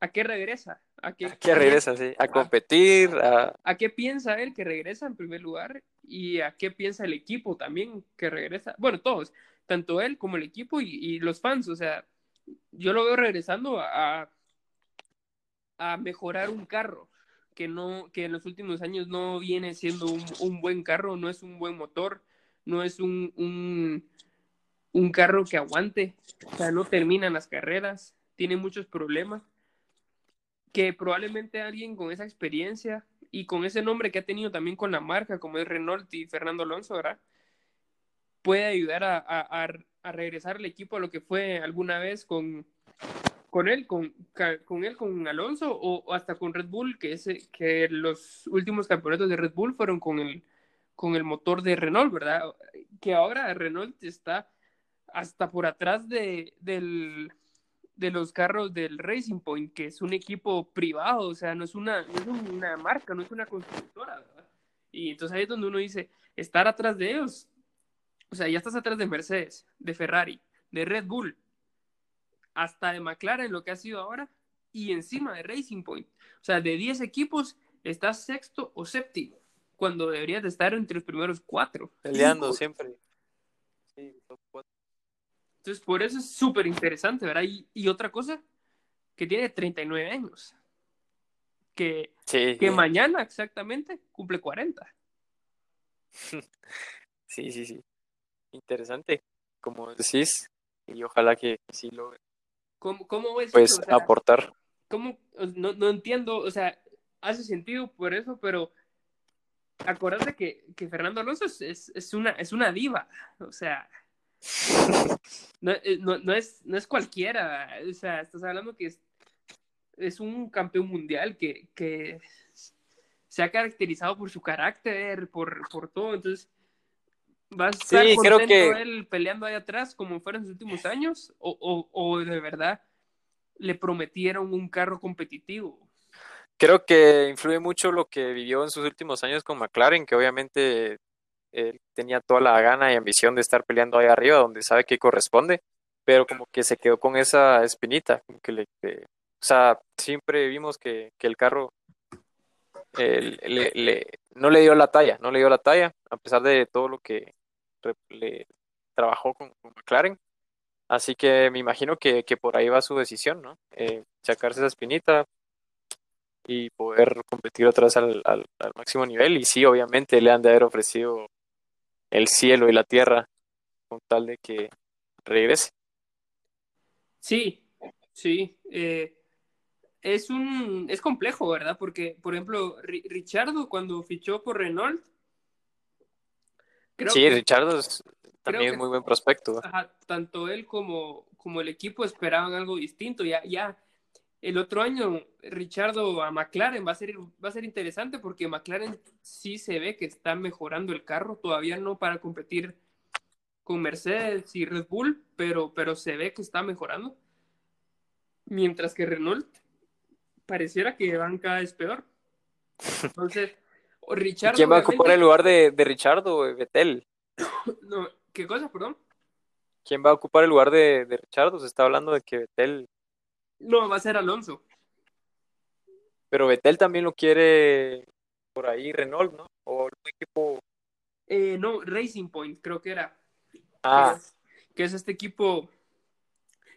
Speaker 1: a qué regresa. A qué,
Speaker 2: Que regresa, sí, a competir, a,
Speaker 1: a qué piensa él que regresa en primer lugar y a qué piensa el equipo también que regresa. Bueno, todos, tanto él como el equipo y, y los fans. O sea, yo lo veo regresando a, a mejorar un carro que no que en los últimos años no viene siendo un, buen carro, no es un buen motor, no es un, un, un carro que aguante, o sea, no terminan las carreras, tiene muchos problemas que probablemente alguien con esa experiencia y con ese nombre que ha tenido también con la marca, como es Renault y Fernando Alonso, ¿verdad? Puede ayudar a, a, a, a regresar al equipo a lo que fue alguna vez con, con él, con, con él, con Alonso, o, o hasta con Red Bull, que, ese, que los últimos campeonatos de Red Bull fueron con el, con el motor de Renault, ¿verdad? Que ahora Renault está hasta por atrás de, del, de los carros del Racing Point, que es un equipo privado, o sea, no es una, no es una marca, no es una constructora, ¿verdad? Y entonces ahí es donde uno dice, estar atrás de ellos, o sea, ya estás atrás de Mercedes, de Ferrari, de Red Bull, hasta de McLaren, lo que ha sido ahora, y encima de Racing Point. O sea, de 10 equipos, estás sexto o séptimo, cuando deberías de estar entre los primeros cuatro.
Speaker 2: peleando
Speaker 1: Cinco.
Speaker 2: siempre. Sí, top cuatro.
Speaker 1: Entonces, por eso es súper interesante, ¿verdad? Y, y otra cosa, que tiene 39 años, que,
Speaker 2: Sí,
Speaker 1: que
Speaker 2: sí.
Speaker 1: mañana exactamente cumple 40.
Speaker 2: Sí, sí, sí. Interesante, como decís, y ojalá que sí logre
Speaker 1: ¿Cómo, cómo ves
Speaker 2: pues
Speaker 1: eso? O sea,
Speaker 2: aportar.
Speaker 1: ¿cómo? No, no entiendo, o sea, hace sentido por eso, pero acordate que, que Fernando Alonso es, es, es una, es una diva, o sea, no, eh, no, no es, no es cualquiera, o sea, estás hablando que es, es un campeón mundial que, que se ha caracterizado por su carácter, por, por todo, entonces va a estar
Speaker 2: Sí, creo
Speaker 1: contento
Speaker 2: que-
Speaker 1: él peleando ahí atrás como fueron sus últimos años o, o, o de verdad le prometieron un carro competitivo.
Speaker 2: Creo que influye mucho lo que vivió en sus últimos años con McLaren, que obviamente él tenía toda la gana y ambición de estar peleando ahí arriba, donde sabe que corresponde, pero como que se quedó con esa espinita, como que le, que- o sea, siempre vimos que, que el carro eh, le- le- no le dio la talla, no le dio la talla, a pesar de todo lo que trabajó con, McLaren. Así que me imagino que, que por ahí va su decisión, ¿no? Eh, sacarse esa espinita y poder competir otra vez al, al- máximo nivel. Y sí, obviamente le han de haber ofrecido el cielo y la tierra con tal de que regrese.
Speaker 1: Sí, sí. eh, es un es complejo, ¿verdad? Porque, por ejemplo, Ri- Richardo cuando fichó por Renault, creo
Speaker 2: sí,
Speaker 1: que
Speaker 2: Richardo es también
Speaker 1: que-
Speaker 2: muy buen prospecto.
Speaker 1: ajá, tanto él como, como el equipo esperaban algo distinto. Ya, ya el otro año, Richardo a McLaren va a ser, va a ser interesante porque McLaren sí se ve que está mejorando el carro, todavía no para competir con Mercedes y Red Bull, pero, pero se ve que está mejorando. Mientras que Renault pareciera que van cada vez peor. Entonces, Richard.
Speaker 2: ¿Quién va a ocupar el lugar de, de Richardo o Betel?
Speaker 1: No, ¿Qué cosa, perdón?
Speaker 2: ¿Quién va a ocupar el lugar de, de Richardo? Se está hablando de que Betel.
Speaker 1: No, va a ser Alonso.
Speaker 2: Pero Betel también lo quiere por ahí Renault, ¿no? O un equipo.
Speaker 1: Eh, no, Racing Point, creo que era.
Speaker 2: Ah.
Speaker 1: Que es, que es este equipo.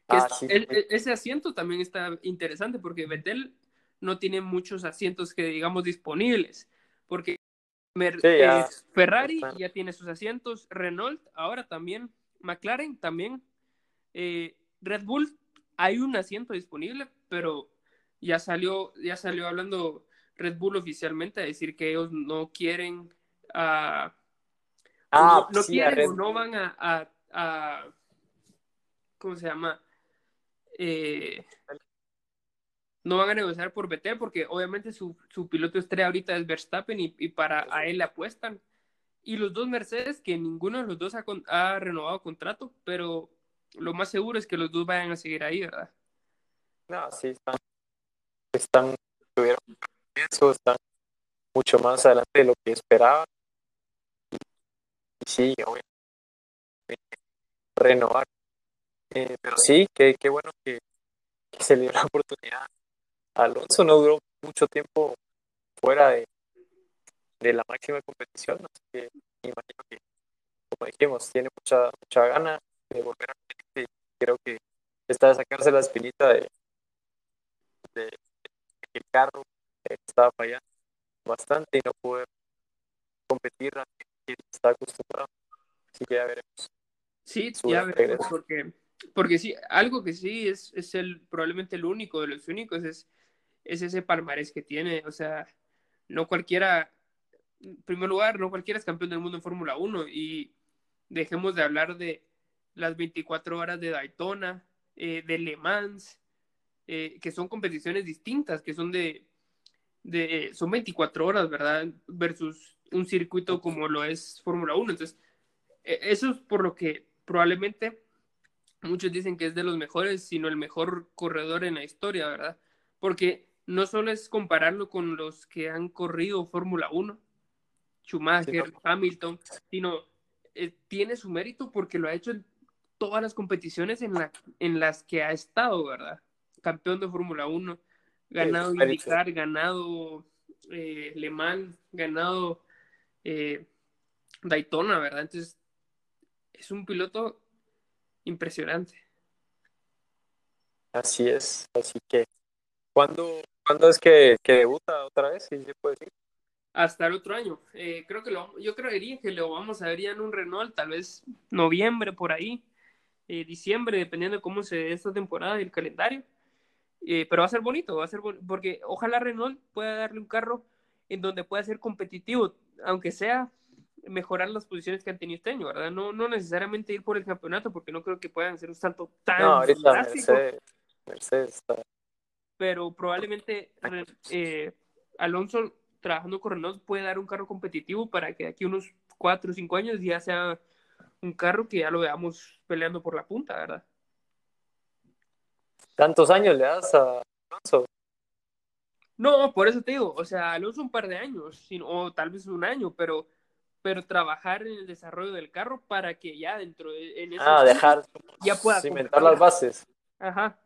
Speaker 1: Que
Speaker 2: Ah,
Speaker 1: es-
Speaker 2: sí,
Speaker 1: el-
Speaker 2: sí.
Speaker 1: el- ese asiento también está interesante porque Vettel no tiene muchos asientos que digamos disponibles. Porque Mer-
Speaker 2: Sí, ya.
Speaker 1: eh, Ferrari ya tiene sus asientos, Renault ahora también, McLaren también, eh, Red Bull hay un asiento disponible, pero ya salió, ya salió hablando Red Bull oficialmente a decir que ellos no quieren ah,
Speaker 2: Ah,
Speaker 1: no, no
Speaker 2: sí, a
Speaker 1: quieren
Speaker 2: Red
Speaker 1: o no van a, a- a- ¿cómo se llama? Eh, no van a negociar por Vettel porque obviamente su, su piloto estrella ahorita es Verstappen y, y para a él le apuestan. Y los dos Mercedes, que ninguno de los dos ha, con- ha renovado contrato, pero lo más seguro es que los dos vayan a seguir ahí, ¿verdad?
Speaker 2: No, sí, están, están, tuvieron eso, están mucho más adelante de lo que esperaba. Y sí, obviamente, renovar. Eh, pero sí, qué, qué bueno que, que se le dio la oportunidad. Alonso no duró mucho tiempo fuera de, de la máxima competición, así que imagino que, como dijimos, tiene mucha, mucha gana de volver a y creo que está de sacarse la espinita de, de que el carro estaba fallando bastante y no poder competir a que está acostumbrado. Así que ya veremos.
Speaker 1: Sí, ya
Speaker 2: regreso.
Speaker 1: veremos, porque, porque sí, algo que sí es, es el, probablemente el único de los únicos es, es ese palmarés que tiene. O sea, no cualquiera, en primer lugar, no cualquiera es campeón del mundo en Fórmula 1 y dejemos de hablar de las 24 horas de Daytona, eh, de Le Mans, eh, que son competiciones distintas, que son de, de, son 24 horas, ¿verdad? Versus un circuito como lo es Fórmula 1. Entonces, eh, eso es por lo que probablemente muchos dicen que es de los mejores, sino el mejor corredor en la historia, ¿verdad? Porque no solo es compararlo con los que han corrido Fórmula 1, Schumacher,
Speaker 2: Sí, no.
Speaker 1: Hamilton, sino eh, tiene su mérito porque lo ha hecho en todas las competiciones en, la, en las que ha estado, ¿verdad? Campeón de Fórmula 1, ganado
Speaker 2: Sí,
Speaker 1: ganado eh, Le Mans, ganado eh, Daytona, ¿verdad? Entonces, es un piloto impresionante.
Speaker 2: Así es. Así que, ¿cuándo, ¿cuándo es que, que debuta otra vez? Si se puede decir.
Speaker 1: Hasta el otro año. Eh, creo que lo, yo creería que lo vamos a ver ya en un Renault, tal vez noviembre por ahí, eh, diciembre, dependiendo de cómo se dé esta temporada y el calendario. Eh, pero va a ser bonito, va a ser bon- porque ojalá Renault pueda darle un carro en donde pueda ser competitivo, aunque sea mejorar las posiciones que han tenido este año, ¿verdad? No, no necesariamente ir por el campeonato, porque no creo que puedan hacer un salto tan
Speaker 2: No, ahorita
Speaker 1: drástico.
Speaker 2: Mercedes, Mercedes está.
Speaker 1: Pero probablemente eh, Alonso trabajando con Renault puede dar un carro competitivo para que de aquí unos 4 o 5 años ya sea un carro que ya lo veamos peleando por la punta, ¿verdad?
Speaker 2: ¿Tantos años le das a Alonso?
Speaker 1: No, por eso te digo, o sea, Alonso un par de años, sino- o tal vez un año, pero, pero trabajar en el desarrollo del carro para que ya dentro de en
Speaker 2: Ah, dejar
Speaker 1: ya pueda
Speaker 2: cimentar las bases.
Speaker 1: Ajá,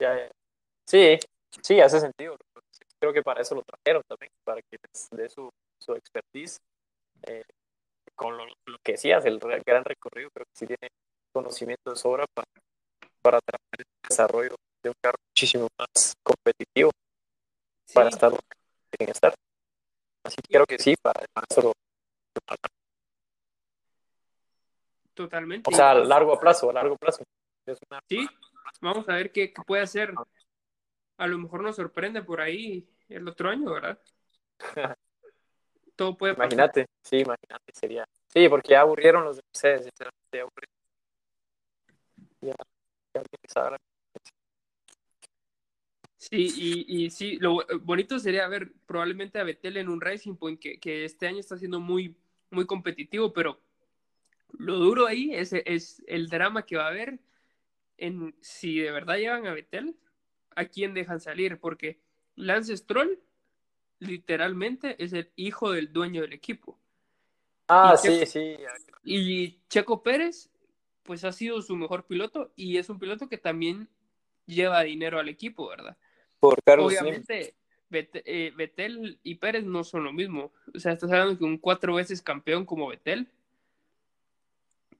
Speaker 2: Ya, ya. Sí, sí, hace sentido. Creo que para eso lo trajeron también, para que les dé su, su expertise. eh, con lo, lo que decías, el gran recorrido, creo que sí tiene conocimiento de sobra para, para trabajar el desarrollo de un carro muchísimo más competitivo
Speaker 1: sí,
Speaker 2: para estar donde estar. Así que creo que sí, para, para eso lo,
Speaker 1: totalmente.
Speaker 2: O sea, a largo plazo, a largo plazo. Es una-
Speaker 1: Sí, vamos a ver qué, qué puede hacer. A lo mejor nos sorprende por ahí el otro año, ¿verdad? Todo puede pasar.
Speaker 2: Imagínate, sí, imagínate, sería. Sí, porque ya aburrieron los de Mercedes, sinceramente, ya aburrieron. Ya, ya
Speaker 1: Sí, y, y sí, lo bonito sería ver probablemente a Vettel en un Racing Point que, que este año está siendo muy, muy competitivo, pero Lo duro ahí es, es el drama que va a haber en si de verdad llevan a Betel, a quién dejan salir, porque Lance Stroll literalmente es el hijo del dueño del equipo.
Speaker 2: Ah, sí, sí.
Speaker 1: Y Checo Pérez, pues ha sido su mejor piloto y es un piloto que también lleva dinero al equipo, ¿verdad?
Speaker 2: Por Carlos
Speaker 1: Obviamente, eh, Betel y Pérez no son lo mismo. O sea, estás hablando que un cuatro veces campeón como Betel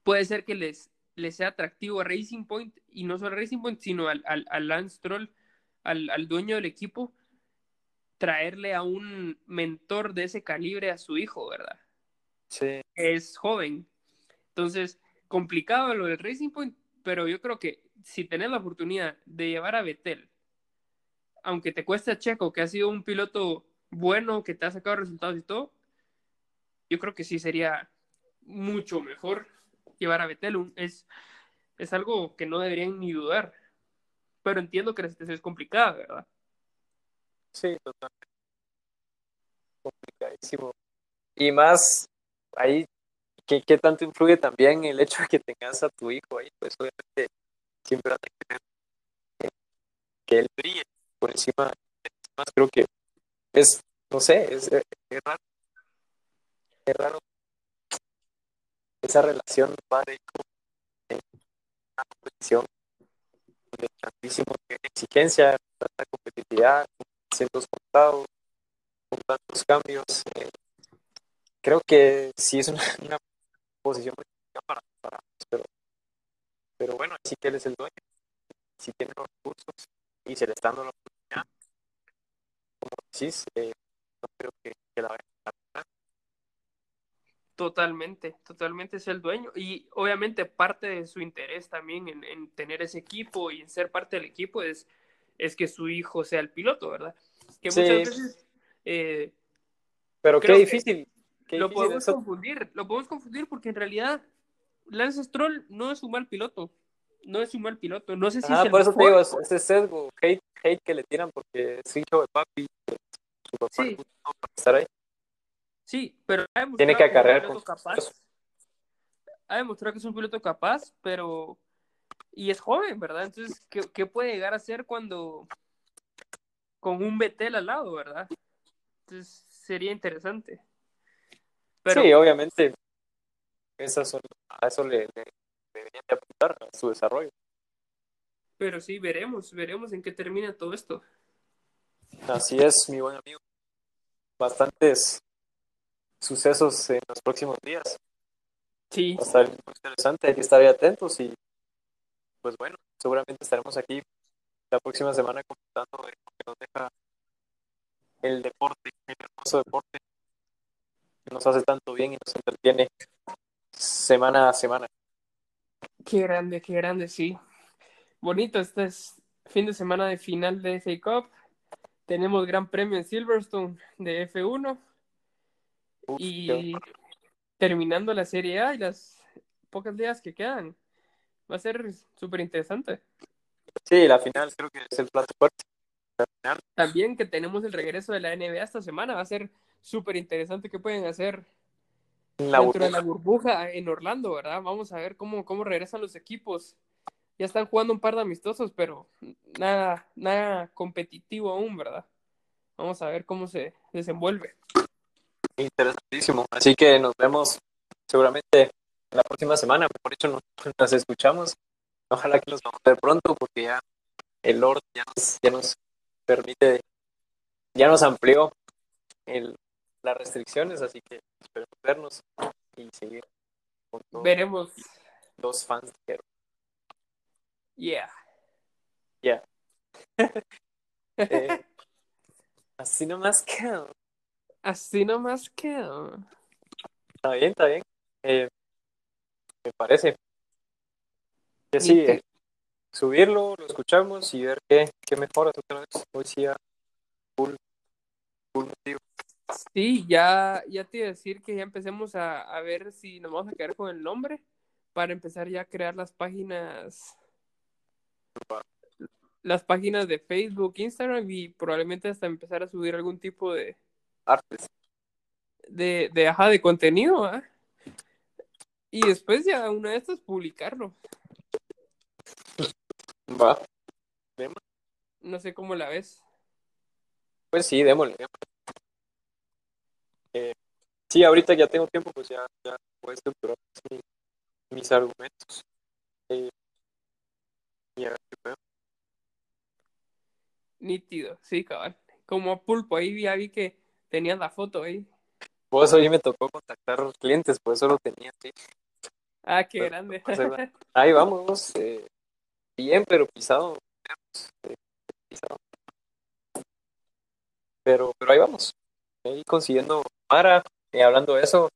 Speaker 1: puede ser que les, les sea atractivo a Racing Point y no solo a Racing Point, sino al, al, Lance Troll, al, al dueño del equipo, traerle a un mentor de ese calibre a su hijo, ¿verdad?
Speaker 2: Sí.
Speaker 1: Es joven. Entonces, complicado lo del Racing Point, pero yo creo que si tenés la oportunidad de llevar a Betel aunque te cueste a Checo, que ha sido un piloto bueno, que te ha sacado resultados y todo, yo creo que sí sería mucho mejor llevar a Vettel. Es, es algo que no deberían ni dudar. Pero entiendo que la situación es complicada, ¿verdad?
Speaker 2: Sí, totalmente. Complicadísimo. Y más, ahí, ¿qué, ¿qué, tanto influye también el hecho de que tengas a tu hijo ahí? Pues obviamente siempre vas a querer que él brille por encima, más creo que es, no sé, es, raro, es raro esa relación padre-hijo en una competición de tantísimo exigencia, tanta competitividad, cientos contados, con tantos cambios. Eh, creo que sí es una, posición muy para, para pero, bueno, sí que él es el dueño, si tiene los recursos y se le está dando la oportunidad, como decís, eh, no creo que, la
Speaker 1: Totalmente, totalmente es el dueño y obviamente parte de su interés también en, en, tener ese equipo y en ser parte del equipo es, es que su hijo sea el piloto, ¿verdad? Que muchas veces... Eh,
Speaker 2: Pero qué difícil. Qué
Speaker 1: lo
Speaker 2: difícil
Speaker 1: podemos
Speaker 2: eso.
Speaker 1: confundir, lo podemos confundir porque en realidad Lance Stroll no es un mal piloto, no es un mal piloto, no sé si
Speaker 2: ah,
Speaker 1: es el
Speaker 2: por eso te digo, es- ese sesgo, hate, hate que le tiran porque es hijo de papi, su papá
Speaker 1: Sí.
Speaker 2: puso para estar ahí.
Speaker 1: Sí, pero ha
Speaker 2: Tiene que
Speaker 1: que es un
Speaker 2: acarrear
Speaker 1: capaz. Ha demostrado que es un piloto capaz, pero y es joven, ¿verdad? Entonces, ¿qué, qué puede llegar a ser cuando con un Betel al lado, ¿verdad? Entonces, sería interesante. Pero
Speaker 2: Sí, obviamente, esas son, a eso le, le deberían de apuntar a su desarrollo.
Speaker 1: pero sí, veremos, veremos en qué termina todo esto.
Speaker 2: Así es, mi buen amigo. Bastantes sucesos en los próximos días.
Speaker 1: Sí,
Speaker 2: Va a estar muy interesante, hay que estar atentos y pues bueno, seguramente estaremos aquí la próxima semana comentando de lo que nos deja el deporte, el hermoso deporte que nos hace tanto bien y nos entretiene semana a semana.
Speaker 1: qué grande, qué grande, sí. Bonito, este es fin de semana de final de FA Cup. Tenemos Gran Premio en Silverstone de F1
Speaker 2: Uf,
Speaker 1: y terminando la Serie A y las pocas días que quedan. Va a ser súper interesante.
Speaker 2: Sí, la final creo que es el plato fuerte.
Speaker 1: También que tenemos el regreso de la NBA esta semana. Va a ser súper interesante qué pueden hacer
Speaker 2: la
Speaker 1: dentro de la
Speaker 2: burbuja.
Speaker 1: burbuja en Orlando, ¿verdad? Vamos a ver cómo, cómo regresan los equipos. Ya están jugando un par de amistosos, pero nada, nada competitivo aún, ¿verdad? Vamos a ver cómo se desenvuelve.
Speaker 2: Interesantísimo. Así que nos vemos seguramente la próxima semana. Por hecho, nos, nos escuchamos. Ojalá que nos vamos a ver pronto porque ya el Lord ya nos, ya nos permite, ya nos amplió el, las restricciones. Así que esperemos vernos y seguir con todos
Speaker 1: Veremos.
Speaker 2: los fans de Hero.
Speaker 1: Yeah.
Speaker 2: Ya. Eh, así nomás quedó.
Speaker 1: Así nomás quedó.
Speaker 2: Está bien, está bien. Eh, me parece. Que sí,
Speaker 1: te-
Speaker 2: subirlo, lo escuchamos y ver qué, qué mejoras otra vez. Hoy sí ya full, full motivo.
Speaker 1: Sí, ya, ya te iba a decir que ya empecemos a, a ver si nos vamos a quedar con el nombre para empezar ya a crear las páginas, las páginas de Facebook, Instagram y probablemente hasta empezar a subir algún tipo de,
Speaker 2: Artes.
Speaker 1: de, de, ajá, de contenido, ¿ah? Y después ya una de estas publicarlo.
Speaker 2: Va.
Speaker 1: No sé cómo la ves.
Speaker 2: Pues sí, démosle. démosle. Eh, sí, ahorita ya tengo tiempo, pues ya, ya a estructurar mis, mis argumentos. Eh, a.
Speaker 1: Nítido, sí, cabal. Como pulpo, ahí ya vi que tenías la foto ahí.
Speaker 2: Pues hoy me tocó contactar clientes, por eso lo tenía así.
Speaker 1: Ah, qué
Speaker 2: Pero,
Speaker 1: grande.
Speaker 2: pues, ahí va. Ahí vamos, eh, bien, pero pisado. eh, pisado. Pero, pero ahí vamos. Ahí consiguiendo Mara. Y hablando de eso,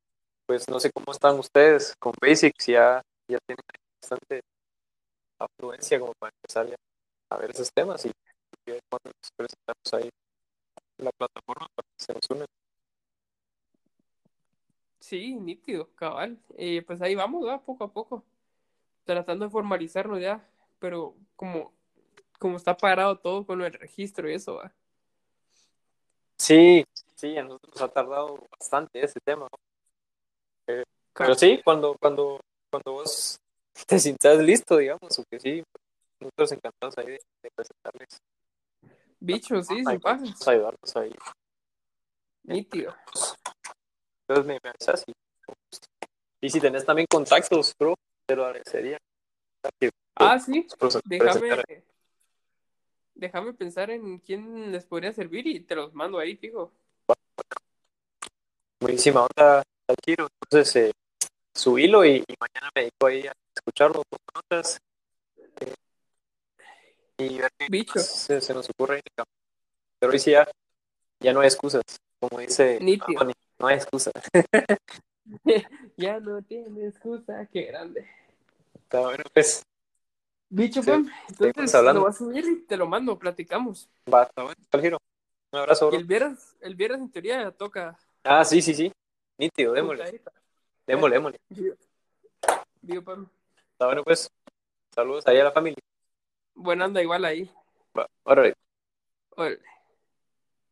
Speaker 2: pues no sé cómo están ustedes con Basics. Ya, ya tienen bastante afluencia como para empezar a ver esos temas. Y, y cuando nos presentamos ahí la plataforma para que se nos unen.
Speaker 1: Sí, nítido, cabal. Eh, pues ahí vamos, va, poco a poco. Tratando de formalizarlo ya. Pero como, como está parado todo con el registro y eso, va.
Speaker 2: Sí, sí, a nosotros nos ha tardado bastante ese tema. ¿no? Eh, pero sí, cuando, cuando, cuando vos te sientas listo, digamos, o que sí, nosotros encantados ahí de, de presentarles.
Speaker 1: Bicho, sí,
Speaker 2: Ahí
Speaker 1: sin pajas.
Speaker 2: vamos a ayudarlos ahí.
Speaker 1: Nítido.
Speaker 2: Entonces me, me avisas y, y si tenés también contactos, bro, te lo agradecería. Que
Speaker 1: Ah, sí. Déjame, déjame pensar en quién les podría servir y te los mando ahí, fijo.
Speaker 2: Buenísima onda, Alquiro. Entonces, eh, subilo y, y mañana me dedico ahí a escucharlo con notas eh, y ver qué más se, se nos ocurre. el. Pero hoy sí ya, ya no hay excusas. Como dice. Anthony, no hay excusas.
Speaker 1: ya no tiene excusa, qué grande.
Speaker 2: Está bueno, pues,
Speaker 1: Bicho,
Speaker 2: Sí,
Speaker 1: pam. Entonces lo voy a subir y te lo mando, platicamos.
Speaker 2: va, está bueno, Alquiro. Un abrazo,
Speaker 1: Y el viernes, el viernes en teoría ya toca.
Speaker 2: Ah, sí, sí, sí. Nítido, démosle, démosle, démosle. Está bueno, pues. Saludos ahí a la familia.
Speaker 1: Buena anda igual ahí.
Speaker 2: Órale.
Speaker 1: Órale.